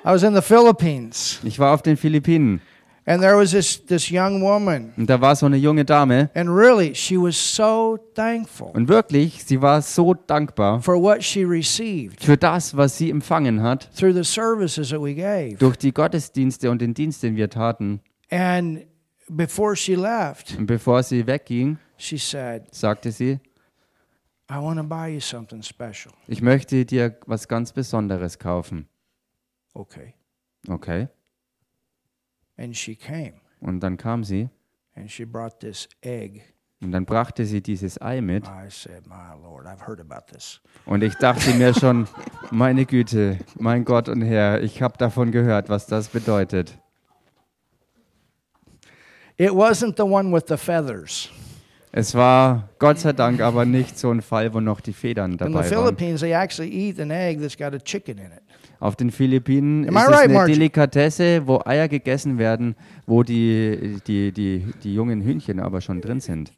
I was in the Philippines, Ich war auf den Philippinen and there was this this young woman, und da war so eine junge Dame and really, she was so thankful und wirklich, sie war so dankbar for what she received für das, was sie empfangen hat through the services that we gave. durch die Gottesdienste und den Dienst, den wir taten. And before she left, Und bevor sie wegging, she said, sagte sie, "I want to buy you something special." ich möchte dir was ganz Besonderes kaufen. Okay. Okay. And she came, Und dann kam sie and she brought this egg. und dann brachte sie dieses Ei mit. I said, "My Lord, I've heard about this." Und ich dachte mir schon, meine Güte, mein Gott und Herr, ich habe davon gehört, was das bedeutet. It wasn't the one with the feathers. Es war Gott sei Dank aber nicht so ein Fall, wo noch die Federn dabei waren. Auf den Philippinen Am ist I es right, eine Margie? Delikatesse, wo Eier gegessen werden, wo die, die, die, die jungen Hühnchen aber schon drin sind.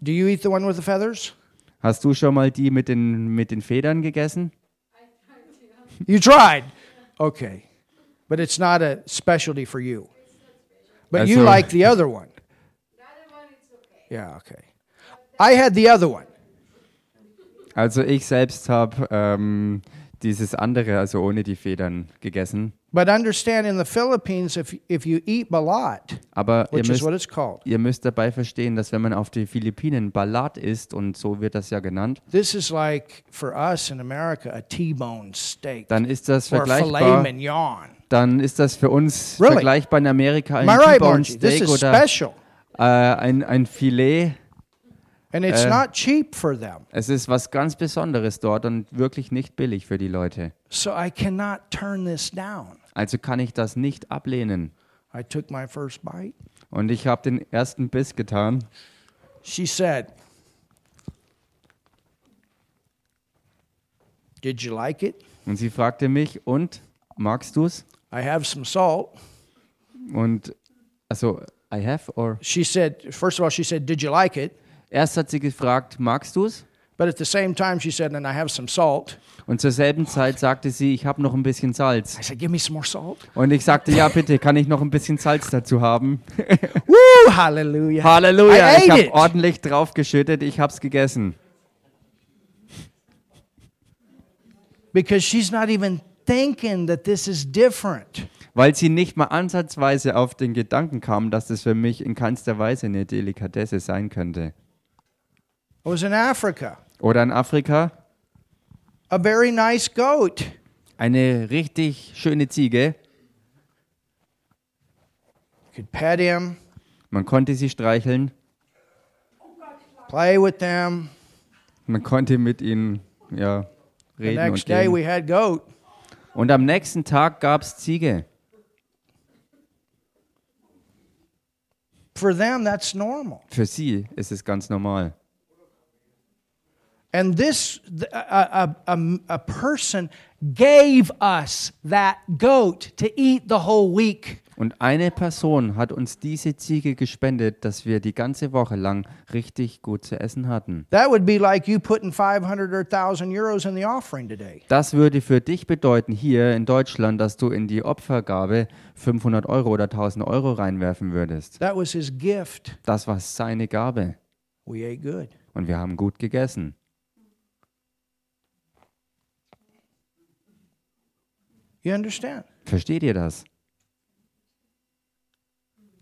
Do you eat the one with the feathers? Hast du schon mal die mit den, mit den Federn gegessen? You tried. Okay. But it's not a specialty for you. But you Also- like the other one. Yeah, okay. I had the other one. Also ich selbst habe ähm, dieses andere, also ohne die Federn, gegessen. But understand in the Philippines, if, if you eat balat, Aber ihr which is what müsst, it's called, ihr müsst dabei verstehen, dass wenn man auf die Philippinen Balat isst, und so wird das ja genannt, this is like for us in America a T-bone steak dann ist das or a filet vergleichbar, mignon. dann ist das für uns Really? vergleichbar in Amerika ein Am I right, T-Bone Margie? This Steak is oder special. äh, ein, ein Filet. And it's Uh, not cheap for them. Es ist was ganz Besonderes dort und wirklich nicht billig für die Leute. So I cannot turn this down. Also kann ich das nicht ablehnen. I took my first bite. Und ich habe den ersten Biss getan. She said, Did you like it? Und sie fragte mich, und magst du's? I have some salt. Und also, I have or She said, first of all, she said, Did you like it? Erst hat sie gefragt, magst du's? But at the same time, she said, And I have some salt. Und zur selben Zeit sagte sie, ich habe noch ein bisschen Salz. I said, Give me some more salt. Und ich sagte, ja bitte, kann ich noch ein bisschen Salz dazu haben? Woo! Hallelujah. Halleluja, I ich habe ordentlich draufgeschüttet, ich habe es gegessen. Because she's not even thinking that this is different. Weil sie nicht mal ansatzweise auf den Gedanken kam, dass das für mich in keinster Weise eine Delikatesse sein könnte. I was in Africa. Oder in Afrika A very nice goat. eine richtig schöne Ziege. You could pet him, Man konnte sie streicheln, play with them. man konnte mit ihnen ja, The reden und next day gehen. we had goat. Und am nächsten Tag gab es Ziege. For them, that's normal. Für sie ist es ganz normal. And this, th- a, a, a, a person gave us that goat to eat the whole week. Und eine Person hat uns diese Ziege gespendet, dass wir die ganze Woche lang richtig gut zu essen hatten. That would be like you putting 500 or 1,000 euros in the offering today. Das würde für dich bedeuten, hier in Deutschland, dass du in die Opfergabe 500 Euro oder 1000 Euro reinwerfen würdest. That was his gift. Das war seine Gabe. We ate good. Und wir haben gut gegessen. You understand? Versteht ihr das?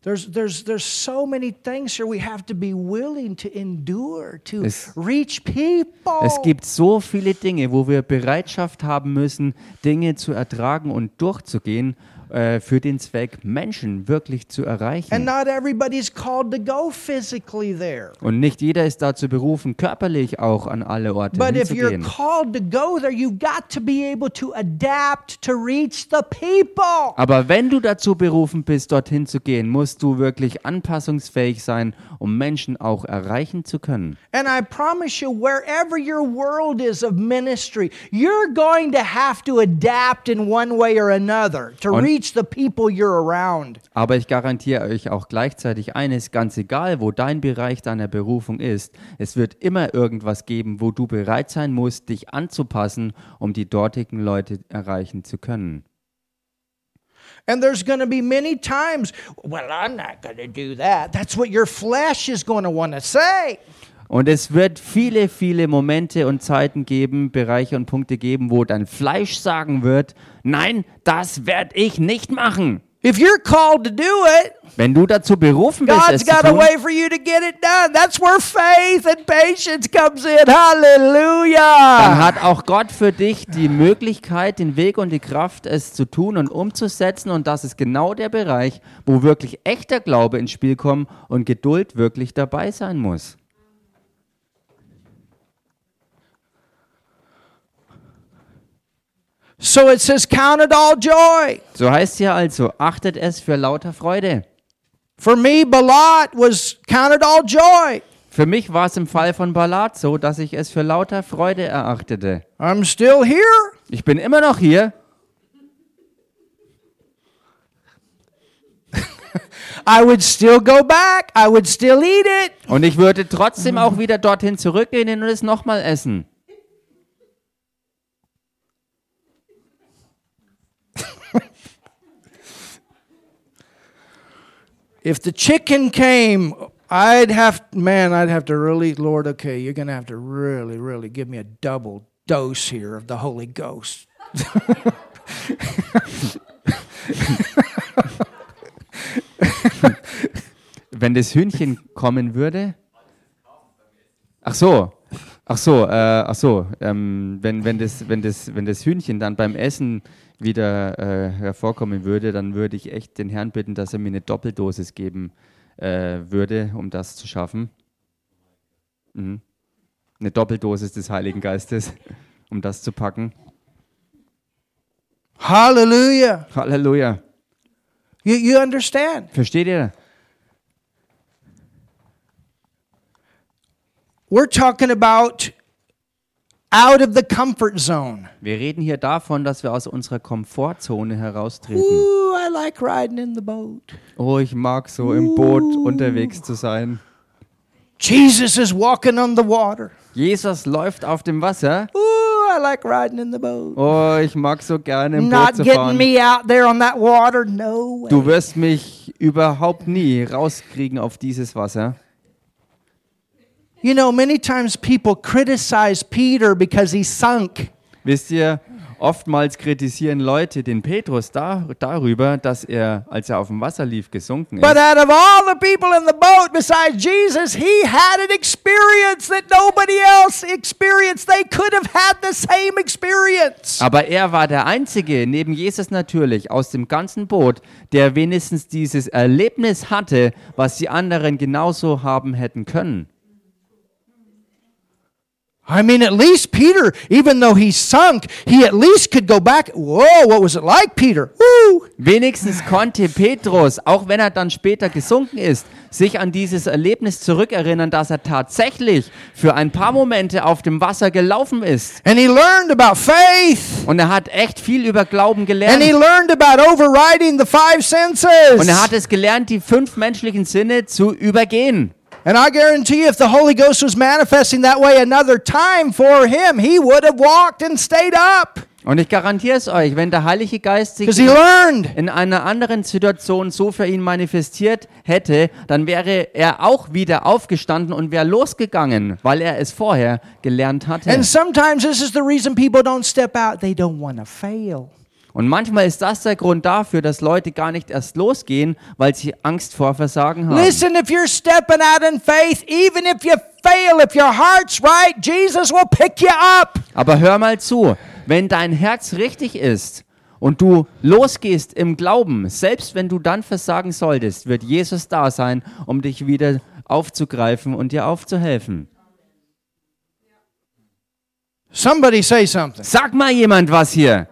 There's, there's, there's so many things here we have to be willing to endure to Es- reach people. Es gibt so viele Dinge, wo wir Bereitschaft haben müssen, Dinge zu ertragen und durchzugehen äh, für den Zweck, Menschen wirklich zu and erreichen. not everybody's called to go physically there. Und nicht jeder ist dazu berufen, körperlich auch an alle Orte But if you're hinzugehen. called to go there, you've got to be able to adapt to reach the people. Aber wenn du dazu berufen bist, dorthin zu gehen, musst du wirklich anpassungsfähig sein, um Menschen auch erreichen zu können. And I promise you, wherever your world is of ministry, you're going to have to adapt in one way or another to Und- reach the people you're around. Aber ich garantiere euch auch gleichzeitig eines, ganz egal, wo dein Bereich deiner Berufung ist, es wird immer irgendwas geben, wo du bereit sein musst, dich anzupassen, um die dortigen Leute erreichen zu können. And there's going to be many times, well, I'm not going to do that. That's what your flesh is going to want to say. Und es wird viele, viele Momente und Zeiten geben, Bereiche und Punkte geben, wo dein Fleisch sagen wird, nein, das werde ich nicht machen. If you're called to do it, Wenn du dazu berufen bist, God's es zu got a tun, way for you to get it done. That's where faith and patience comes in. Hallelujah. dann hat auch Gott für dich die Möglichkeit, den Weg und die Kraft, es zu tun und umzusetzen. Und das ist genau der Bereich, wo wirklich echter Glaube ins Spiel kommt und Geduld wirklich dabei sein muss. So it says, Count it all joy. So heißt hier also, achtet es für lauter Freude. For me, Balat was counted all joy. Für mich war es im Fall von Balat so, dass ich es für lauter Freude erachtete. I'm still here. Ich bin immer noch hier. I would still go back. I would still eat it. Und ich würde trotzdem auch wieder dorthin zurückgehen und es nochmal essen. If the chicken came, I'd have, man, I'd have to really, Lord, okay, you're going to have to really, really give me a double dose here of the Holy Ghost. Wenn das Hühnchen kommen würde. Ach so. Ach so, äh, ach so, ähm, wenn, wenn, das, wenn, das, wenn das Hühnchen dann beim Essen wieder äh, hervorkommen würde, dann würde ich echt den Herrn bitten, dass er mir eine Doppeldosis geben äh, würde, um das zu schaffen. Mhm. Eine Doppeldosis des Heiligen Geistes, um das zu packen. Hallelujah. Halleluja. You, you understand? Versteht ihr? We're talking about out of the comfort zone. Wir reden hier davon, dass wir aus unserer Komfortzone heraustreten. Ooh, I like riding in the boat. Oh, ich mag so im Boot unterwegs zu sein. Jesus is walking on the water. Jesus läuft auf dem Wasser. Ooh, I like riding in the boat. Oh, ich mag so gerne im Boot Not zu getting fahren. me out there on that water. No way. Du wirst mich überhaupt nie rauskriegen auf dieses Wasser. You know, many times people criticize Peter because he sunk. Wisst ihr, oftmals kritisieren Leute den Petrus da, darüber, dass er, als er auf dem Wasser lief, gesunken But ist. out of all the people in the boat besides Jesus, he had an experience that nobody else experienced. They could have had the same experience. Aber er war der Einzige, neben Jesus natürlich, aus dem ganzen Boot, der wenigstens dieses Erlebnis hatte, was die anderen genauso haben hätten können. I mean, at least Peter, even though he sunk, he at least could go back. Whoa, what was it like, Peter? Woo! Wenigstens konnte Petrus, auch wenn er dann später gesunken ist, sich an dieses Erlebnis zurückerinnern, dass er tatsächlich für ein paar Momente auf dem Wasser gelaufen ist. And he learned about faith. Und er hat echt viel über Glauben And he gelernt. learned about overriding the five senses. Und er hat es gelernt, die fünf menschlichen Sinne zu übergehen. And I guarantee you, if the Holy Ghost was manifesting that way another time for him, he would have walked and stayed up Und ich garantiere es euch, wenn der Heilige Geist sich in einer anderen Situation so für ihn manifestiert hätte, dann wäre er auch wieder aufgestanden und wäre losgegangen, weil er es vorher gelernt hatte. And sometimes this is the reason people don't step out. They don't want to fail. Und manchmal ist das der Grund dafür, dass Leute gar nicht erst losgehen, weil sie Angst vor Versagen haben. Listen, if you're stepping out in faith, even if you fail, if your heart's right, Jesus will pick you up. Aber hör mal zu, wenn dein Herz richtig ist und du losgehst im Glauben, selbst wenn du dann versagen solltest, wird Jesus da sein, um dich wieder aufzugreifen und dir aufzuhelfen. Somebody say something. Sag mal jemand was hier.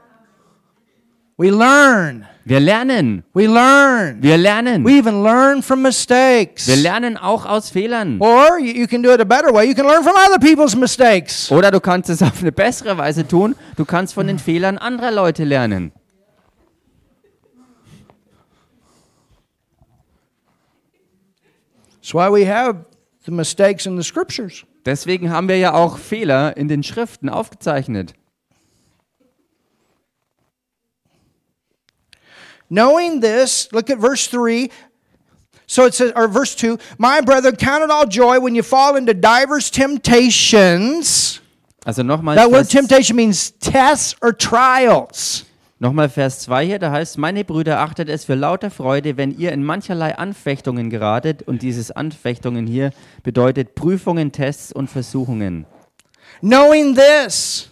We learn. Wir lernen. We learn. Wir lernen. We even learn from mistakes. Wir lernen auch aus Fehlern. Or you, can do it a better way. You can learn from other people's mistakes. Oder du kannst es auf eine bessere Weise tun. Du kannst von den Fehlern anderer Leute lernen. That's why we have the mistakes in the scriptures. Deswegen haben wir ja auch Fehler in den Schriften aufgezeichnet. Knowing this, look at verse 3. So it says, or verse 2 My brethren, count it all joy when you fall into divers temptations. Also nochmal That word temptation means tests or trials. nochmal Vers 2 hier, da heißt, meine Brüder, achtet es für lauter Freude, wenn ihr in mancherlei Anfechtungen geratet. Und dieses Anfechtungen hier bedeutet Prüfungen, Tests und Versuchungen. Knowing this.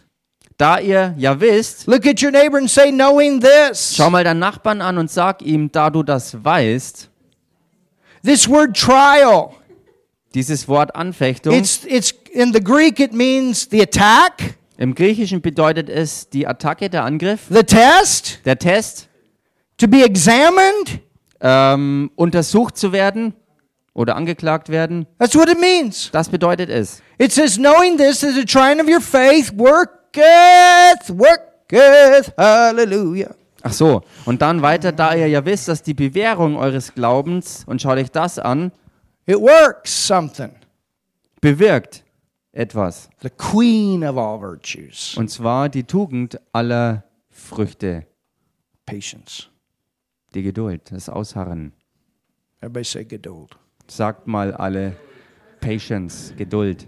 Da ihr ja wisst, Look at your neighbor and say, knowing this. schau mal deinen Nachbarn an und sag ihm, da du das weißt, This word trial. dieses Wort Anfechtung, It's it's in the Greek it means the attack, im Griechischen bedeutet es die Attacke, der Angriff, the test, der Test, to be examined. ähm, untersucht zu werden oder angeklagt werden. That's what it means. Das bedeutet es. It says, knowing this is the trying of your faith worketh, worketh, hallelujah. Ach so, und dann weiter, da ihr ja wisst, dass die Bewährung eures Glaubens, und schaut euch das an, It works something. bewirkt etwas. The queen of all virtues, Und zwar die Tugend aller Früchte, patience. die Geduld, das Ausharren. Everybody say geduld. Sagt mal alle Patience, Geduld.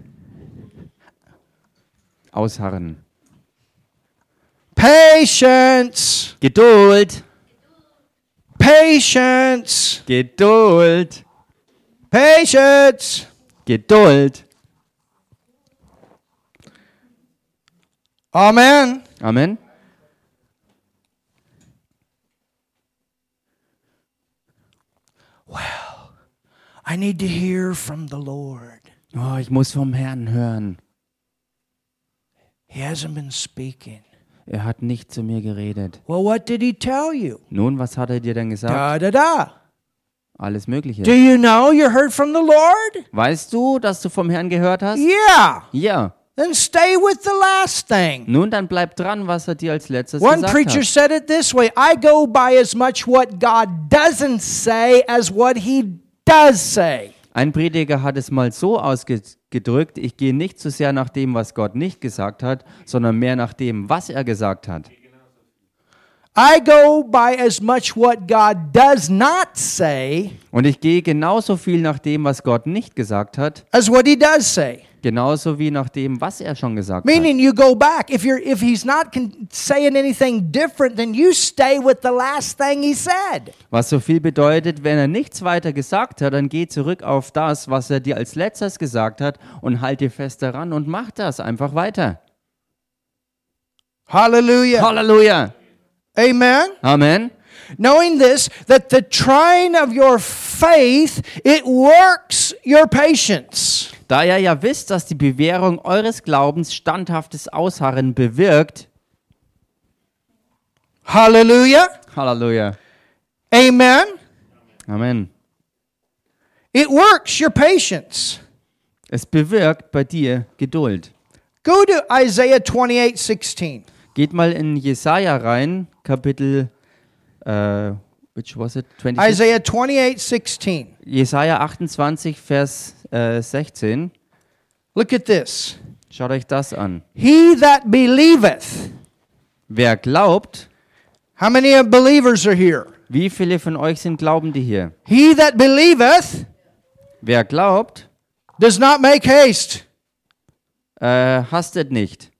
Ausharren. Patience, Geduld, patience, Geduld, patience. Geduld. Amen. Amen. Well, I need to hear from the Lord. Oh, ich muss vom Herrn hören. He hasn't been speaking. Er hat nicht zu mir geredet. Well, what did he tell you? Nun, was hat er dir denn gesagt? Da da da. Alles Mögliche. Do you know you heard from the Lord? Weißt du, dass du vom Herrn gehört hast? Yeah. Ja. Then stay with the last thing. Nun, dann bleib dran, was er dir als letztes One gesagt preacher hat. said it this way I go by as much what God doesn't say as what he does say. Ein Prediger hat es mal so ausgedrückt, ich gehe nicht so sehr nach dem, was Gott nicht gesagt hat, sondern mehr nach dem, was er gesagt hat. I go by as much what God does not say Und ich gehe genauso viel nach dem, was Gott nicht gesagt hat, as what he does say. Genauso wie nach dem, was er schon gesagt hat. Meaning you go back. If you're if he's not saying anything different, then you stay with the last thing he said. Was so viel bedeutet, wenn er nichts weiter gesagt hat, dann geh zurück auf das, was er dir als letztes gesagt hat und halte fest daran und mach das einfach weiter. Hallelujah. Halleluja. Amen. Amen. Knowing this that the trying of your faith it works your patience. Da ihr ja wisst, dass die Bewährung eures Glaubens standhaftes Ausharren bewirkt, Hallelujah. Halleluja. Amen. Amen. It works your patience. Es bewirkt bei dir Geduld. Go to Isaiah 28 16. Geht mal in Jesaja rein, Kapitel, äh, which was it? 26? Isaiah 28 16. Jesaja 28, Vers äh, 16. Look at this. Schaut euch das an. He that believeth. Wer glaubt, How many believers are here? wie viele von euch sind Glaubende hier? He that believeth Wer glaubt, does not make haste. äh, hastet nicht.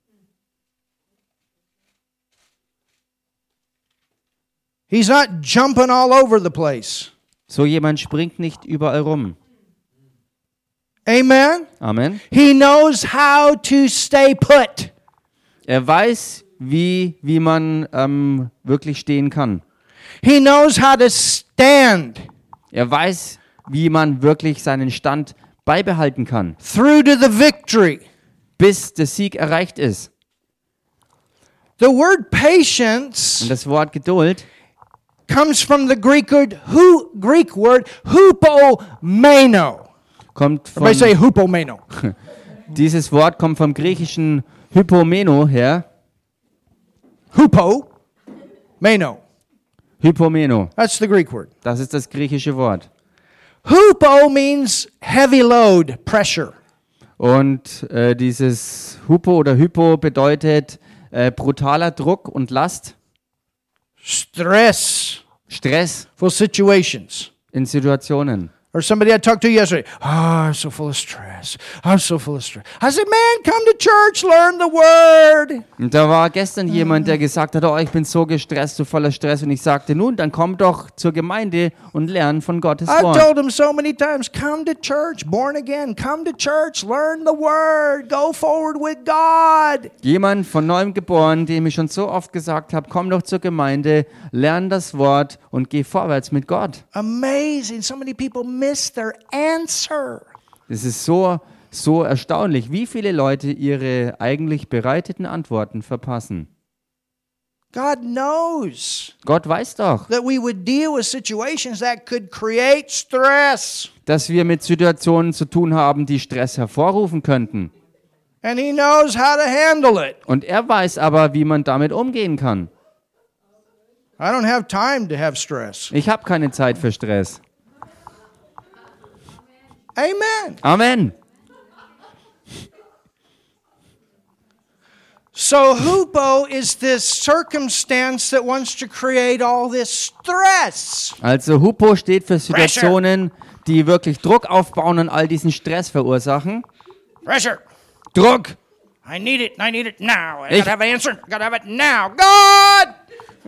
He's not jumping all over the place. So jemand springt nicht überall rum. Amen. Amen. He knows how to stay put. Er weiß, wie, wie man ähm, wirklich stehen kann. He knows how to stand Er weiß, wie man wirklich seinen Stand beibehalten kann, through to the victory. bis der Sieg erreicht ist. The word Und patience das Wort Geduld comes from the Greek word, hu, Greek word hupomeno. Kommt von, Everybody say hupomeno. dieses Wort kommt vom griechischen Hypomeno her. Hupo, meno. Hypomeno, That's the Greek word. das ist das griechische Wort. Hupo means heavy load, pressure. Und äh, dieses Hupo oder Hypo bedeutet äh, brutaler Druck und Last, stressful Stress situations. in Situationen. Or somebody I talked to yesterday. Oh, I'm so full of stress. I'm so full of stress. I said, man, come to church, learn the word. Und da war gestern jemand, der gesagt hat, oh, ich bin so gestresst, so voller Stress. Und ich sagte, nun, dann komm doch zur Gemeinde und lern von Gottes Wort. told him so many times, come to church, born again. Come to church, learn the word, go forward with God. Jemand von neuem geboren, dem ich schon so oft gesagt habe, komm doch zur Gemeinde, lern das Wort und geh vorwärts mit Gott. Amazing. So many people miss their answer. Es ist so, so erstaunlich, wie viele Leute ihre eigentlich bereiteten Antworten verpassen. God knows Gott weiß doch, that we would deal with situations that could create stress. dass wir mit Situationen zu tun haben, die Stress hervorrufen könnten. And He knows how to handle it. Und er weiß aber, wie man damit umgehen kann. I don't have time to have stress. Ich habe keine Zeit für Stress. Amen. Amen. So, hupo is this circumstance that wants to create all this stress. Also Hupo steht für Situationen, die wirklich Druck aufbauen und all diesen Stress verursachen. Pressure. Druck! I need it. I need it now. I Ich- gotta have an answer. I gotta have it now. God!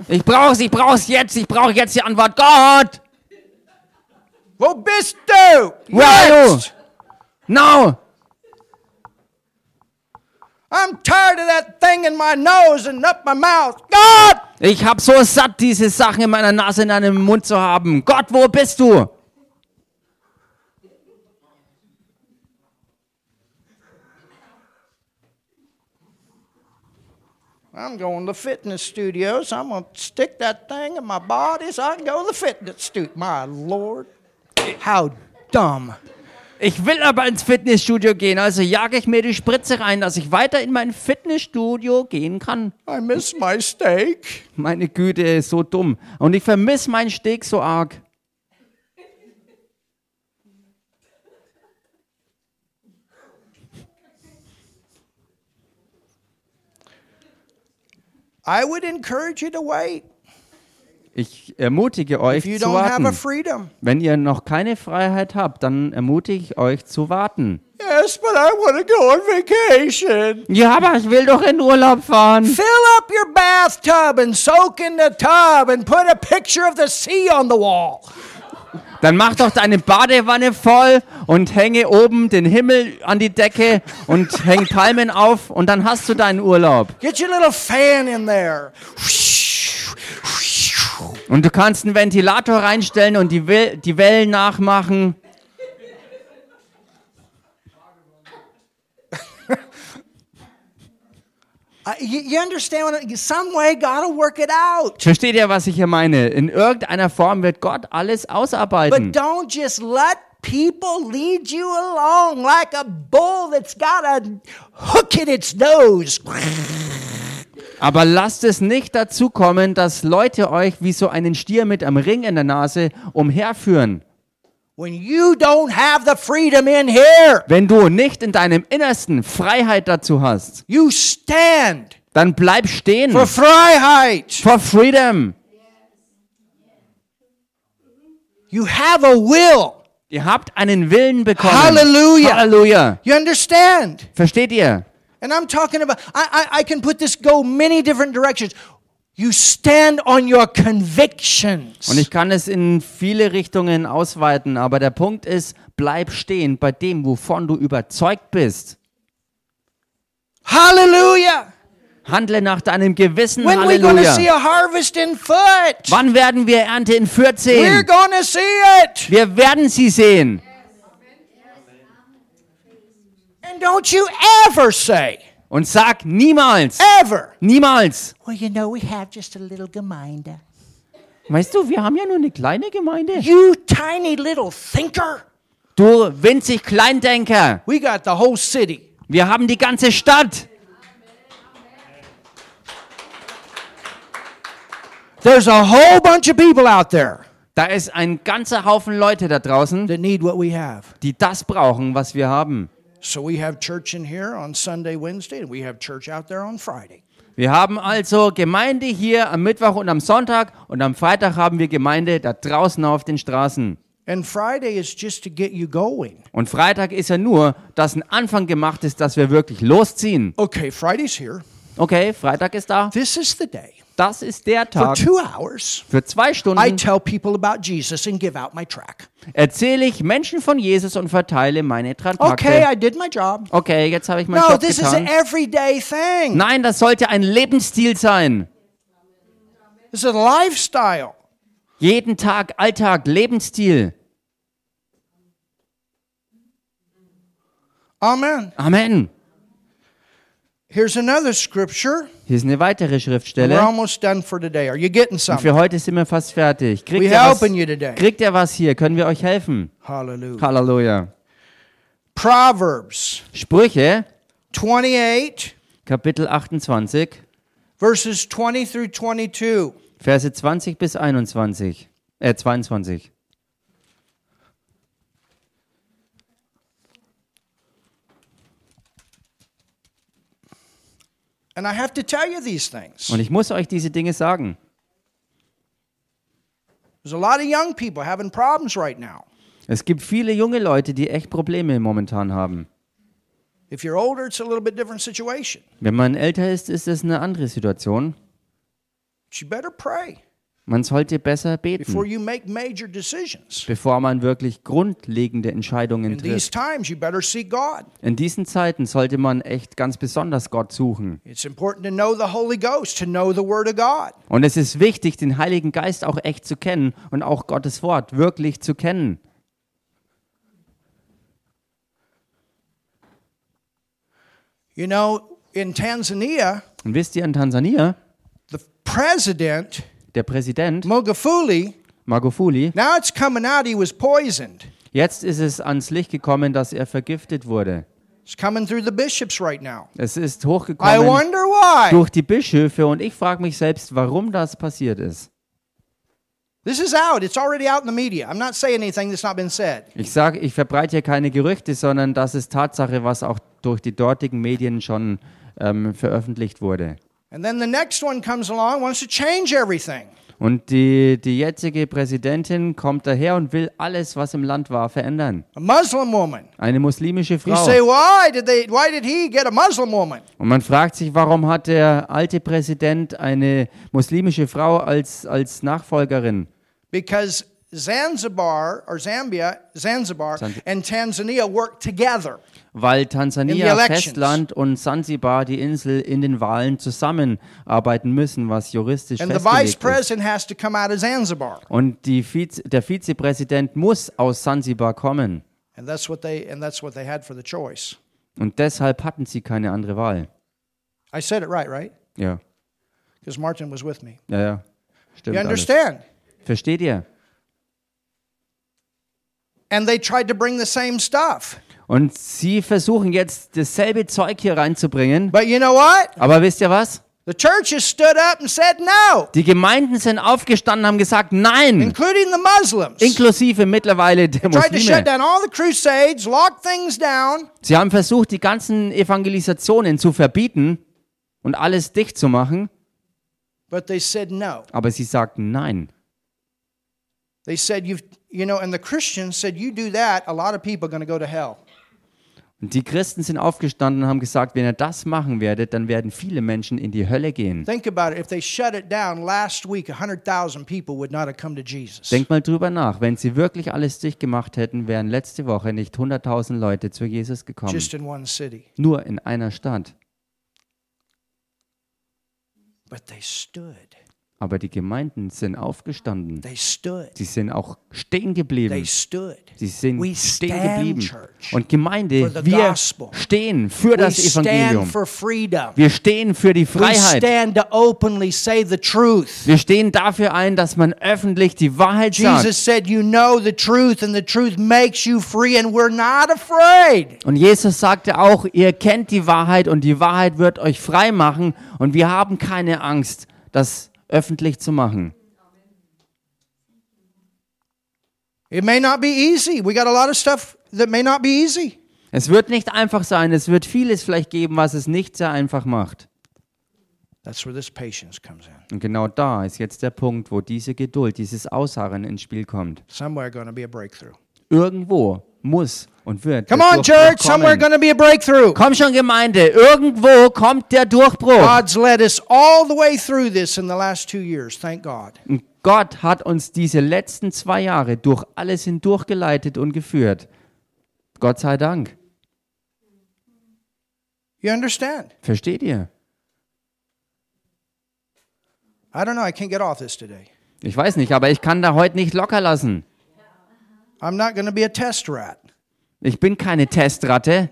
Ich brauch's, ich brauch's jetzt, ich brauche jetzt die Antwort. Gott! Wo bist du? Where are you? Jetzt! No! I'm tired of that thing in my nose and up my mouth. God! Ich hab so satt, diese Sachen in meiner Nase, in deinem Mund zu haben. Gott, wo bist du? I'm going to the fitness studio, so I'm going to stick that thing in my body so I can go to the fitness studio. My Lord. How dumb. Ich will aber ins Fitnessstudio gehen, also jage ich mir die Spritze rein, dass ich weiter in mein Fitnessstudio gehen kann. I miss my steak. Meine Güte, ist so dumm. Und ich vermisse meinen Steak so arg. I would encourage you to wait Ich ermutige euch zu warten. freedom. Wenn ihr noch keine Freiheit habt, dann ermutige ich euch zu warten. Yes, but I want to go on vacation. Ja, aber ich will doch in Urlaub fahren. Fill up your bathtub and soak in the tub and put a picture of the sea on the wall. Dann mach doch deine Badewanne voll und hänge oben den Himmel an die Decke und häng Palmen auf und dann hast du deinen Urlaub. Get your little fan in there. Und du kannst einen Ventilator reinstellen und die, Wel die Wellen nachmachen. Uh, you, you understand what? I- Some way, God will work it out. Versteht ihr, was ich hier meine? In irgendeiner Form wird Gott alles But ausarbeiten. don't just let people lead you along like a bull that's got a hook in its nose. Aber lasst es nicht dazu kommen, dass Leute euch wie so einen Stier mit einem Ring in der Nase umherführen. When you don't have the freedom in here, Wenn du nicht in deinem Innersten Freiheit dazu hast, you stand dann bleib stehen. for Freiheit. For freedom. You have a will. Ihr habt einen Willen bekommen. Halleluja. Halleluja. You understand? Versteht ihr? And I'm talking about, I, I, I can put this go many different directions. You stand on your convictions. Und ich kann es in viele Richtungen ausweiten, aber der Punkt ist, bleib stehen bei dem, wovon du überzeugt bist. Hallelujah. Handle nach deinem Gewissen. When we going to see Halleluja. a harvest in foot? Wann werden wir Ernte in Fürth We're sehen? going to see it. Wir werden sie sehen. And don't you ever say, Und sag niemals, Ever. niemals. Well, you know, we have just a little Gemeinde. Weißt du, wir haben ja nur eine kleine Gemeinde. You tiny little thinker. Du winzig Kleindenker. We got the whole city. Wir haben die ganze Stadt. There's a whole bunch of people out there Da ist ein ganzer Haufen Leute da draußen, that need what we have. die das brauchen, was wir haben. So we have church in here on Sunday, Wednesday, and we have church out there on Friday. Wir haben also Gemeinde hier am Mittwoch und am Sonntag und am Freitag haben wir Gemeinde da draußen auf den Straßen. And Friday is just to get you going. Und Freitag ist ja nur, dass ein Anfang gemacht ist, dass wir wirklich losziehen. Okay, Friday's here. Okay, Freitag ist da. This is the day. Das ist der For Tag. two hours, Für zwei I Stunden tell people about Jesus and give out my track. erzähle ich Menschen von Jesus und verteile meine Okay, Traktate. I did my job. Okay, jetzt habe ich meinen No, Job this is an getan. everyday thing. Nein, das sollte ein Lebensstil sein. This is a lifestyle. Jeden Tag Alltag, Lebensstil. Amen. Amen. Here's another scripture. Hier ist eine weitere We're Schriftstelle. almost done for today. Are you getting Und something? für heute sind wir fast fertig. Kriegt ihr, was, helping you today. kriegt ihr was hier? Können wir euch helfen? Hallelujah. Halleluja. Proverbs Sprüche, 28, Kapitel 28, verses 20 through 22. Verse 20 bis 21. Äh, 22. And I have to tell you these things. Und ich muss euch diese Dinge sagen. There's a lot of young people having problems right now. Es gibt viele junge Leute, die echt Probleme momentan haben. If you're older, it's a little bit different situation. Wenn man älter ist, ist es eine andere Situation. Man sollte besser beten, bevor man wirklich grundlegende Entscheidungen In these trifft. times, you better seek God. In diesen Zeiten sollte man echt ganz besonders Gott suchen. It's important to know the Holy Ghost, to know the Word of God. Und es ist wichtig, den Heiligen Geist auch echt zu kennen und auch Gottes Wort wirklich zu kennen. You know, in Tanzania, Und wisst ihr, in Tansania, the president, der Präsident Magufuli, Magufuli, now it's coming out he was poisoned. jetzt ist es ans Licht gekommen, dass er vergiftet wurde. It's coming through the bishops right now. Es ist I hochgekommen wonder why. durch die Bischöfe und ich frage mich selbst, warum das passiert ist. This is out. It's already out in the media. I'm not saying anything that's not been said. Ich sage, ich verbreite hier keine Gerüchte, sondern das ist Tatsache, was auch durch die dortigen Medien schon ähm, veröffentlicht wurde. And then the next one comes along, wants to change everything. Und die, die jetzige Präsidentin kommt daher und will alles, was im Land war, verändern. A Muslim woman. Eine muslimische You Frau. say, why did they? Why did he get a Muslim woman? Und man fragt sich, warum hat der alte Präsident eine muslimische Frau als, als Nachfolgerin? Because Zanzibar or Zambia, Zanzibar Zanzi- and Tanzania work together. Weil Tansania. Festland und Sansibar, die Insel, in den Wahlen zusammenarbeiten müssen, was juristisch And festgelegt ist. president has to come out of Zanzibar. Und die Vize, der Vizepräsident muss aus Sansibar kommen. Und deshalb hatten sie keine andere Wahl. I said it right, right? Ja, Because Martin was with me. ja, ja. Stimmt You alles. understand? Versteht ihr? And they tried to bring the same stuff. Und sie versuchen jetzt dasselbe Zeug hier reinzubringen. But you know what? Aber wisst ihr was? The churches stood up and said no, Die Gemeinden sind aufgestanden und haben gesagt, nein, including the Muslims. inklusive mittlerweile der Tried to shut Muslime. down all the crusades, lock things down. Sie haben versucht, die ganzen Evangelisationen zu verbieten und alles dicht zu machen, But they said no. aber sie sagten nein. They said, you you know, and the Christians said, you do that, a lot of people are going to go to hell. Und die Christen sind aufgestanden und haben gesagt, wenn ihr das machen werdet, dann werden viele Menschen in die Hölle gehen. Think about it. If they shut it down last week, 100,000 people would not have come to Jesus. Denkt mal drüber nach. Wenn sie wirklich alles dicht gemacht hätten, wären letzte Woche nicht 100.000 Leute zu Jesus gekommen. Just in one city. Nur in einer Stadt. But they stood. Aber die Gemeinden sind aufgestanden. They stood. Sie sind auch stehen They geblieben. stood. Sie sind We stehen geblieben. church, Und Gemeinde, wir gospel. stehen für We das Evangelium. Wir stehen für die Freiheit. Wir stehen dafür ein, dass man öffentlich die Wahrheit sagt. Jesus said, You know the truth, and the truth makes you free, and we're not afraid. Und Jesus sagte auch, ihr kennt die Wahrheit und die Wahrheit wird euch frei machen und wir haben keine Angst, das öffentlich zu machen. It may not be easy. We got a lot of stuff that may not be easy. Es wird nicht einfach sein, es wird vieles vielleicht geben, was es nicht sehr einfach macht. That's where this patience comes in. Und genau da ist jetzt der Punkt, wo diese Geduld, dieses Ausharren ins Spiel kommt. Somewhere going to be a breakthrough. Irgendwo muss und wird. Come on, church. Somewhere to be a breakthrough. Komm schon, Gemeinde, irgendwo kommt der Durchbruch. God's led us all the way through this in the last two years. Thank God. Und Gott hat uns diese letzten zwei Jahre durch alles hindurchgeleitet und geführt. Gott sei Dank. You understand? Versteht ihr? I don't know. I can't get off this today. Ich weiß nicht, aber ich kann da heute nicht locker lassen. I'm not going to be a test rat. Ich bin keine Testratte.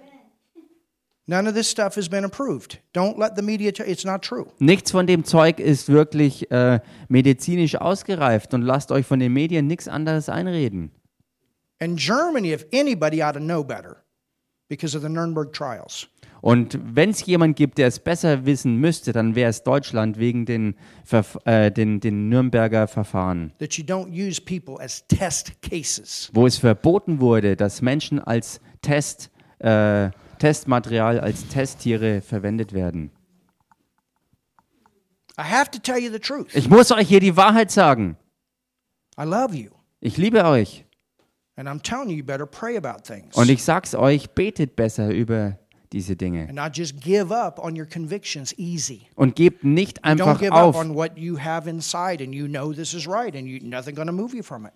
None of this stuff has been approved. Don't let the media tell it's not true. Nichts von dem Zeug ist wirklich äh, medizinisch ausgereift und lasst euch von den Medien nichts anderes einreden. And Germany, if anybody ought to know better because of the Nuremberg trials. Und wenn es jemand gibt, der es besser wissen müsste, dann wäre es Deutschland wegen den, Verf äh, den, den Nürnberger Verfahren, wo es verboten wurde, dass Menschen als Test, äh, Testmaterial, als Testtiere verwendet werden. I have to tell you the truth. Ich muss euch hier die Wahrheit sagen. I love you. Ich liebe euch. And I'm telling you, you better pray about things. Und ich sag's euch, betet besser über diese Dinge. and not just give up on your convictions easy. Und gebt nicht Don't einfach give up auf. on what you have inside and you know this is right and you, nothing going to move you from it.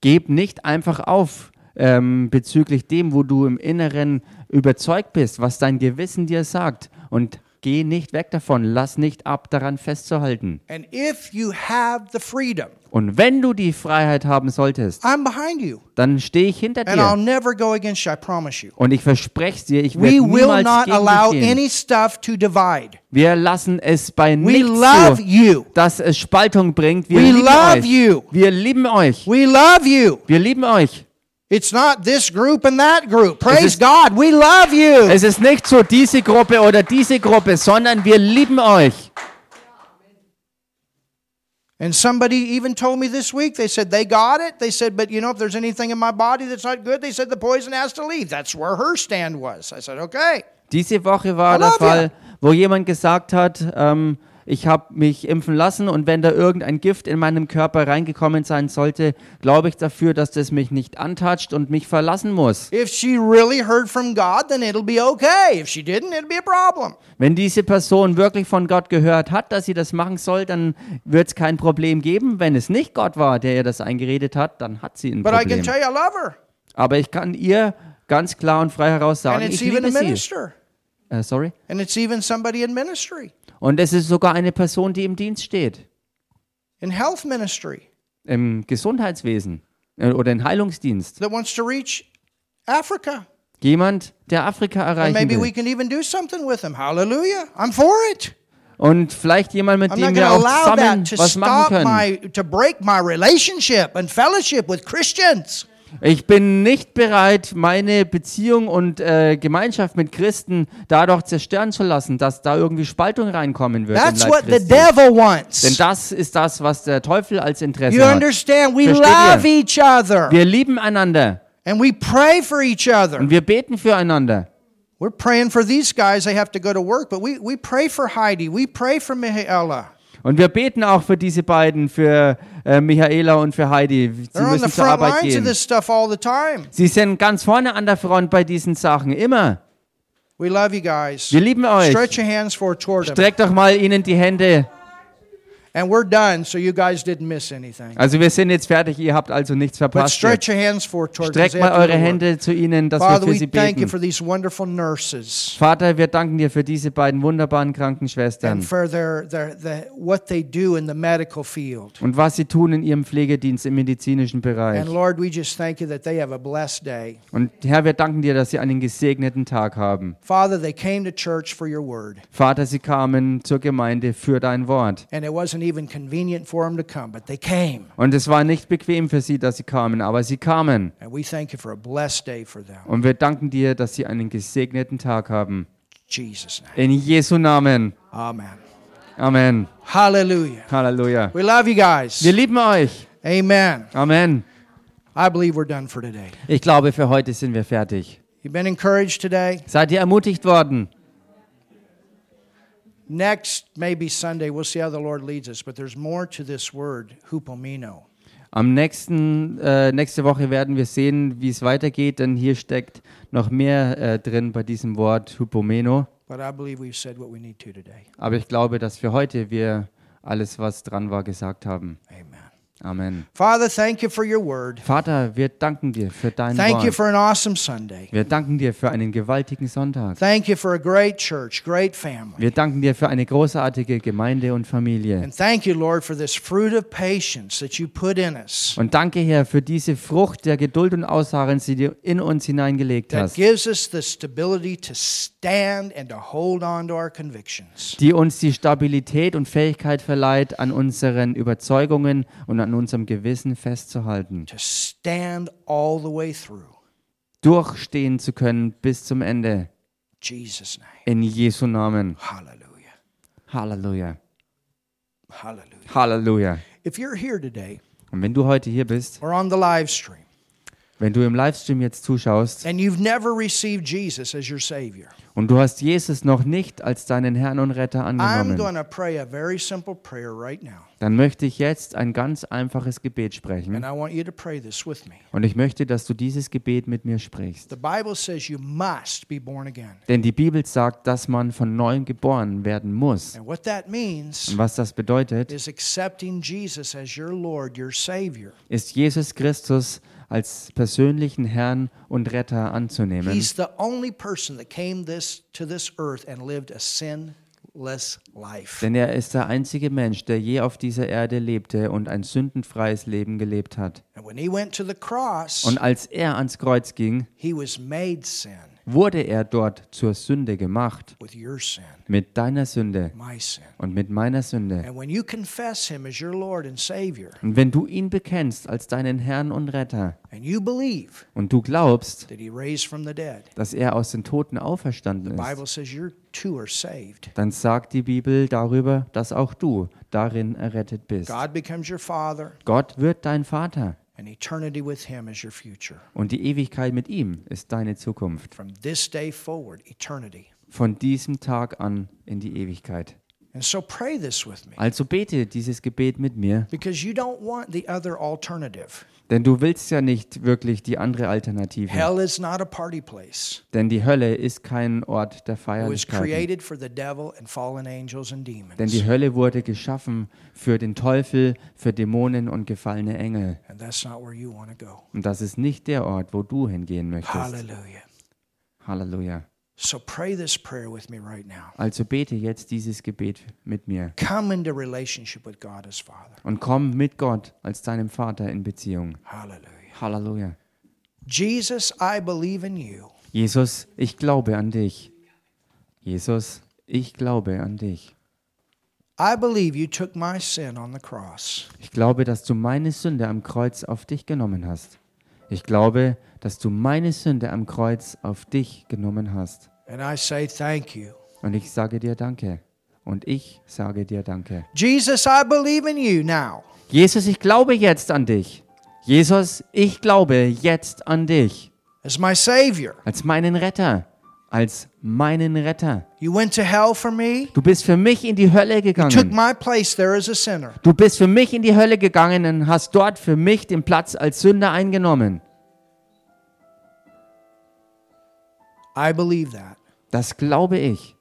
Gebt nicht einfach auf ähm, bezüglich dem, wo du im Inneren überzeugt bist, was dein Gewissen dir sagt. Und geh nicht weg davon. Lass nicht ab, daran festzuhalten. And if you have the freedom, Und wenn du die Freiheit haben solltest, I'm behind you dann stehe ich hinter and I'll dir. never go against you, I promise you. Und ich verspreche es dir, ich We werde will niemals not gegen allow dich gehen. any stuff to divide. Wir lassen es bei We nichts love zu, you. dass es Spaltung bringt. Wir We lieben love euch. you. Wir lieben euch. We love you. Wir lieben euch. It's not this group and that group. Praise ist- God. We love you. Es ist nicht so diese Gruppe oder diese Gruppe, sondern wir lieben euch. And somebody even told me this week, they said they got it. They said, but you know, if there's anything in my body that's not good, they said the poison has to leave. That's where her stand was. I said, okay. Diese Woche war der Fall, wo jemand gesagt hat, ähm, ich habe mich impfen lassen und wenn da irgendein Gift in meinem Körper reingekommen sein sollte, glaube ich dafür, dass das mich nicht antatscht und mich verlassen muss. Really God, okay. Wenn diese Person wirklich von Gott gehört hat, dass sie das machen soll, dann wird es kein Problem geben. Wenn es nicht Gott war, der ihr das eingeredet hat, dann hat sie ein But I can Problem. tell you, I love her. Aber ich kann ihr ganz klar und frei heraus sagen, ich liebe sie. minister. Äh, sorry. And it's even somebody in ministry, Und es ist sogar eine Person, die im Dienst steht, in health ministry, im Gesundheitswesen äh, oder im Heilungsdienst. that wants to reach Africa. Jemand, der Afrika And erreichen we will. can even do something with them. Hallelujah. I'm for it. Und vielleicht jemand, mit I'm dem wir auch allow zusammen that to was machen stop können. my, to break my relationship and fellowship with Christians. Ich bin nicht bereit, meine Beziehung und äh, Gemeinschaft mit Christen dadurch zerstören zu lassen, dass da irgendwie Spaltung reinkommen wird. That's what the devil Denn wants. das ist das, was der Teufel als Interesse You hat. understand? We love each other Wir lieben einander and we pray for each other. und wir beten füreinander. We're praying for these guys. They have to go to work, but we, we pray for Heidi. We pray for Mihaela. Und wir beten auch für diese beiden, für äh, Michaela und für Heidi. Sie They're müssen zur Arbeit gehen. Sie sind ganz vorne an der Front bei diesen Sachen, immer. We love you guys. Wir lieben euch. Streckt doch mal ihnen die Hände And we're done, so you guys didn't miss anything. Also wir sind jetzt fertig, ihr habt also nichts But verpasst. stretch Jetzt. your hands forward towards Streckt mal after eure the word. Hände zu ihnen, dass Father, wir für we sie thank you beten. for these wonderful nurses Vater, wir danken dir für diese beiden wunderbaren and Krankenschwestern for their, their, the, what they do in the medical field. und was sie tun in ihrem Pflegedienst im medizinischen Bereich. And Lord, we just thank you that they have a blessed day. Und Herr, wir danken dir, dass sie einen gesegneten Tag haben. Father, they came to church for your word. Vater, sie kamen zur Gemeinde für dein Wort. And it wasn't even convenient for them to come, but they came. Und es war nicht bequem für sie, dass sie kamen, aber sie kamen. And we thank you for a blessed day for them. Und wir danken dir, dass sie einen gesegneten Tag haben. Jesus' name. In Jesu Namen. Amen. Amen. Hallelujah. Halleluja. We love you guys. Wir lieben euch. Amen. Amen. I believe we're done for today. Ich glaube, für heute sind wir fertig. You've been encouraged today. Seid ihr ermutigt worden? Next, maybe Sunday, we'll see how the Lord leads us, but there's more to this word, hupomino. Am nächsten, äh, nächste Woche werden wir sehen, wie es weitergeht, denn hier steckt noch mehr äh, drin bei diesem Wort Hypomeno. But I believe we've said what we need to today. Aber ich glaube, dass für heute wir alles, was dran war, gesagt haben. Amen. Amen. Father, thank you for your word. Vater, wir danken dir für dein Thank you Wort. for an awesome Sunday. Wir danken dir für einen gewaltigen Sonntag. Thank you for a great church, great family. Wir danken dir für eine großartige Gemeinde und Familie. And thank you, Lord, for this fruit of patience that you put in us Und danke, Herr, für diese Frucht der Geduld und Ausharren, die du in uns hineingelegt that hast, gives us the stability to stand and to hold on to our convictions. die uns die Stabilität und Fähigkeit verleiht, an unseren Überzeugungen und an unserem Gewissen festzuhalten, To stand all the way through. durchstehen zu können bis zum Ende. Jesus' name. In Jesu Namen. Hallelujah. Halleluja. Hallelujah. Halleluja. If you're here today Und wenn du heute hier bist, or on the live stream wenn du im Livestream jetzt zuschaust and you've never received Jesus as your Savior, und du hast Jesus noch nicht als deinen Herrn und Retter I'm angenommen, to pray a very simple prayer right now. dann möchte ich jetzt ein ganz einfaches Gebet sprechen. And I want you to pray this with me. Und ich möchte, dass du dieses Gebet mit mir sprichst. The Bible says you must be born again. Denn die Bibel sagt, dass man von neuem geboren werden muss. And what that means Und was das bedeutet, is accepting Jesus as your Lord, your Savior. ist Jesus Christus als persönlichen Herrn und Retter anzunehmen. He's the only person that came this to this earth and lived a sinless life. Denn er ist der einzige Mensch, der je auf dieser Erde lebte und ein sündenfreies Leben gelebt hat. And when he went to the cross, Und als er ans Kreuz ging, he was made sin wurde er dort zur Sünde gemacht. Mit deiner Sünde und mit meiner Sünde. Und wenn du ihn bekennst als deinen Herrn und Retter und du glaubst, dass er aus den Toten auferstanden ist, dann sagt die Bibel darüber, dass auch du darin errettet bist. Gott wird dein Vater and eternity with him is your future. und die Ewigkeit mit ihm ist deine Zukunft. From this day forward, eternity. Von diesem Tag an in die Ewigkeit. And so pray this with me Also bete dieses Gebet mit mir, because you don't want the other alternative. denn du willst ja nicht wirklich die andere Alternative. Hell is not a party place. Denn die Hölle ist kein Ort der It was Feierlichkeiten. created for the devil and fallen angels and Denn die Hölle wurde geschaffen für den Teufel, für Dämonen und gefallene Engel. And that's not where you want to go. Und das ist nicht der Ort, wo du hingehen möchtest. Hallelujah. Halleluja. So pray this prayer with me right now. Also bete jetzt dieses Gebet mit mir Come into relationship with God as Father. und komm mit Gott als deinem Vater in Beziehung. Hallelujah. Halleluja. Jesus, I believe in you. Jesus, ich glaube an dich. Jesus, ich glaube an dich. I believe you took my sin on the cross. Ich glaube, dass du meine Sünde am Kreuz auf dich genommen hast. Ich glaube, dass du meine Sünde am Kreuz auf dich genommen hast. And I say thank you. Und ich sage dir Danke. Und ich sage dir Danke. Jesus, I believe in you now. Jesus, ich glaube jetzt an dich. Jesus, ich glaube jetzt an dich. as my Savior. Als meinen Retter. Als meinen Retter. You went to hell for me. Du bist für mich in die Hölle gegangen. Du bist für mich in die Hölle gegangen und hast dort für mich den Platz als Sünder eingenommen. I believe that. Das glaube ich.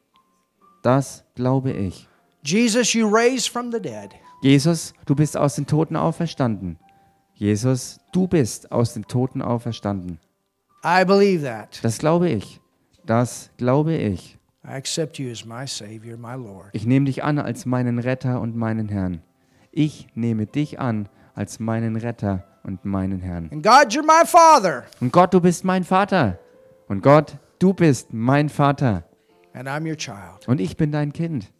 Das glaube ich. Jesus, you raised from the dead. Jesus, du bist aus den Toten auferstanden. Jesus, du bist aus den Toten auferstanden. I believe that. Das glaube ich. Das glaube ich. Ich nehme dich an als meinen Retter und meinen Herrn. Ich nehme dich an als meinen Retter und meinen Herrn. Und Gott, du bist mein Vater. Und Gott, du bist mein Vater. Und ich bin dein Kind.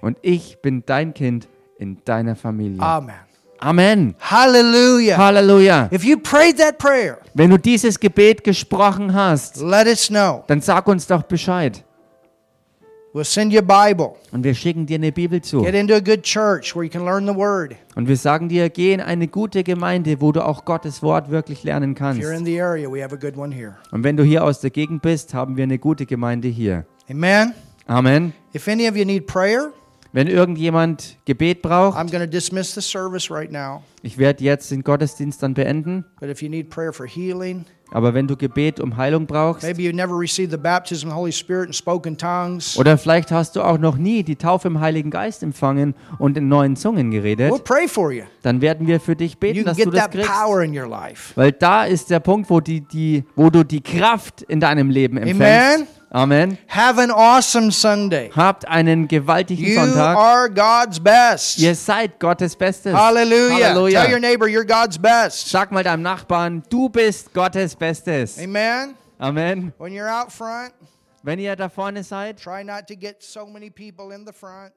Und ich bin dein Kind in deiner Familie. Amen. Amen. Hallelujah. Halleluja. If you prayed that prayer, Wenn du dieses Gebet gesprochen hast, let us know. dann sag uns doch Bescheid. We'll send you a Bible. Und wir schicken dir eine Bibel zu. Get into a good church where you can learn the Word. Und wir sagen dir, geh in eine gute Gemeinde, wo du auch Gottes Wort wirklich lernen If you're kannst. in the area, we have a good one here. Und wenn du hier aus der Gegend bist, haben wir eine gute Gemeinde hier. Amen. Amen. If any of you need prayer, Wenn irgendjemand Gebet braucht, I'm going to dismiss the service right now. ich werde jetzt den Gottesdienst dann beenden. But if you need prayer for healing, Aber wenn du Gebet um Heilung brauchst, maybe you've never received the baptism of the Holy Spirit and spoken tongues, oder vielleicht hast du auch noch nie die Taufe im Heiligen Geist empfangen und in neuen Zungen we'll geredet, pray for you. dann werden wir für dich You beten, can dass du das kriegst. power in your life. Weil da ist der Punkt, wo, die, die, wo du die Kraft in deinem Leben empfängst. Amen. Amen. Have an awesome Sunday. Habt einen gewaltigen You Sonntag. are God's best. Ihr seid Gottes Bestes. Hallelujah. Halleluja. Tell your neighbor you're God's best. Sag mal deinem Nachbarn, du bist Gottes Bestes. Amen. Amen. When you're out front, Wenn ihr da vorne seid, try not to get so many people in the front.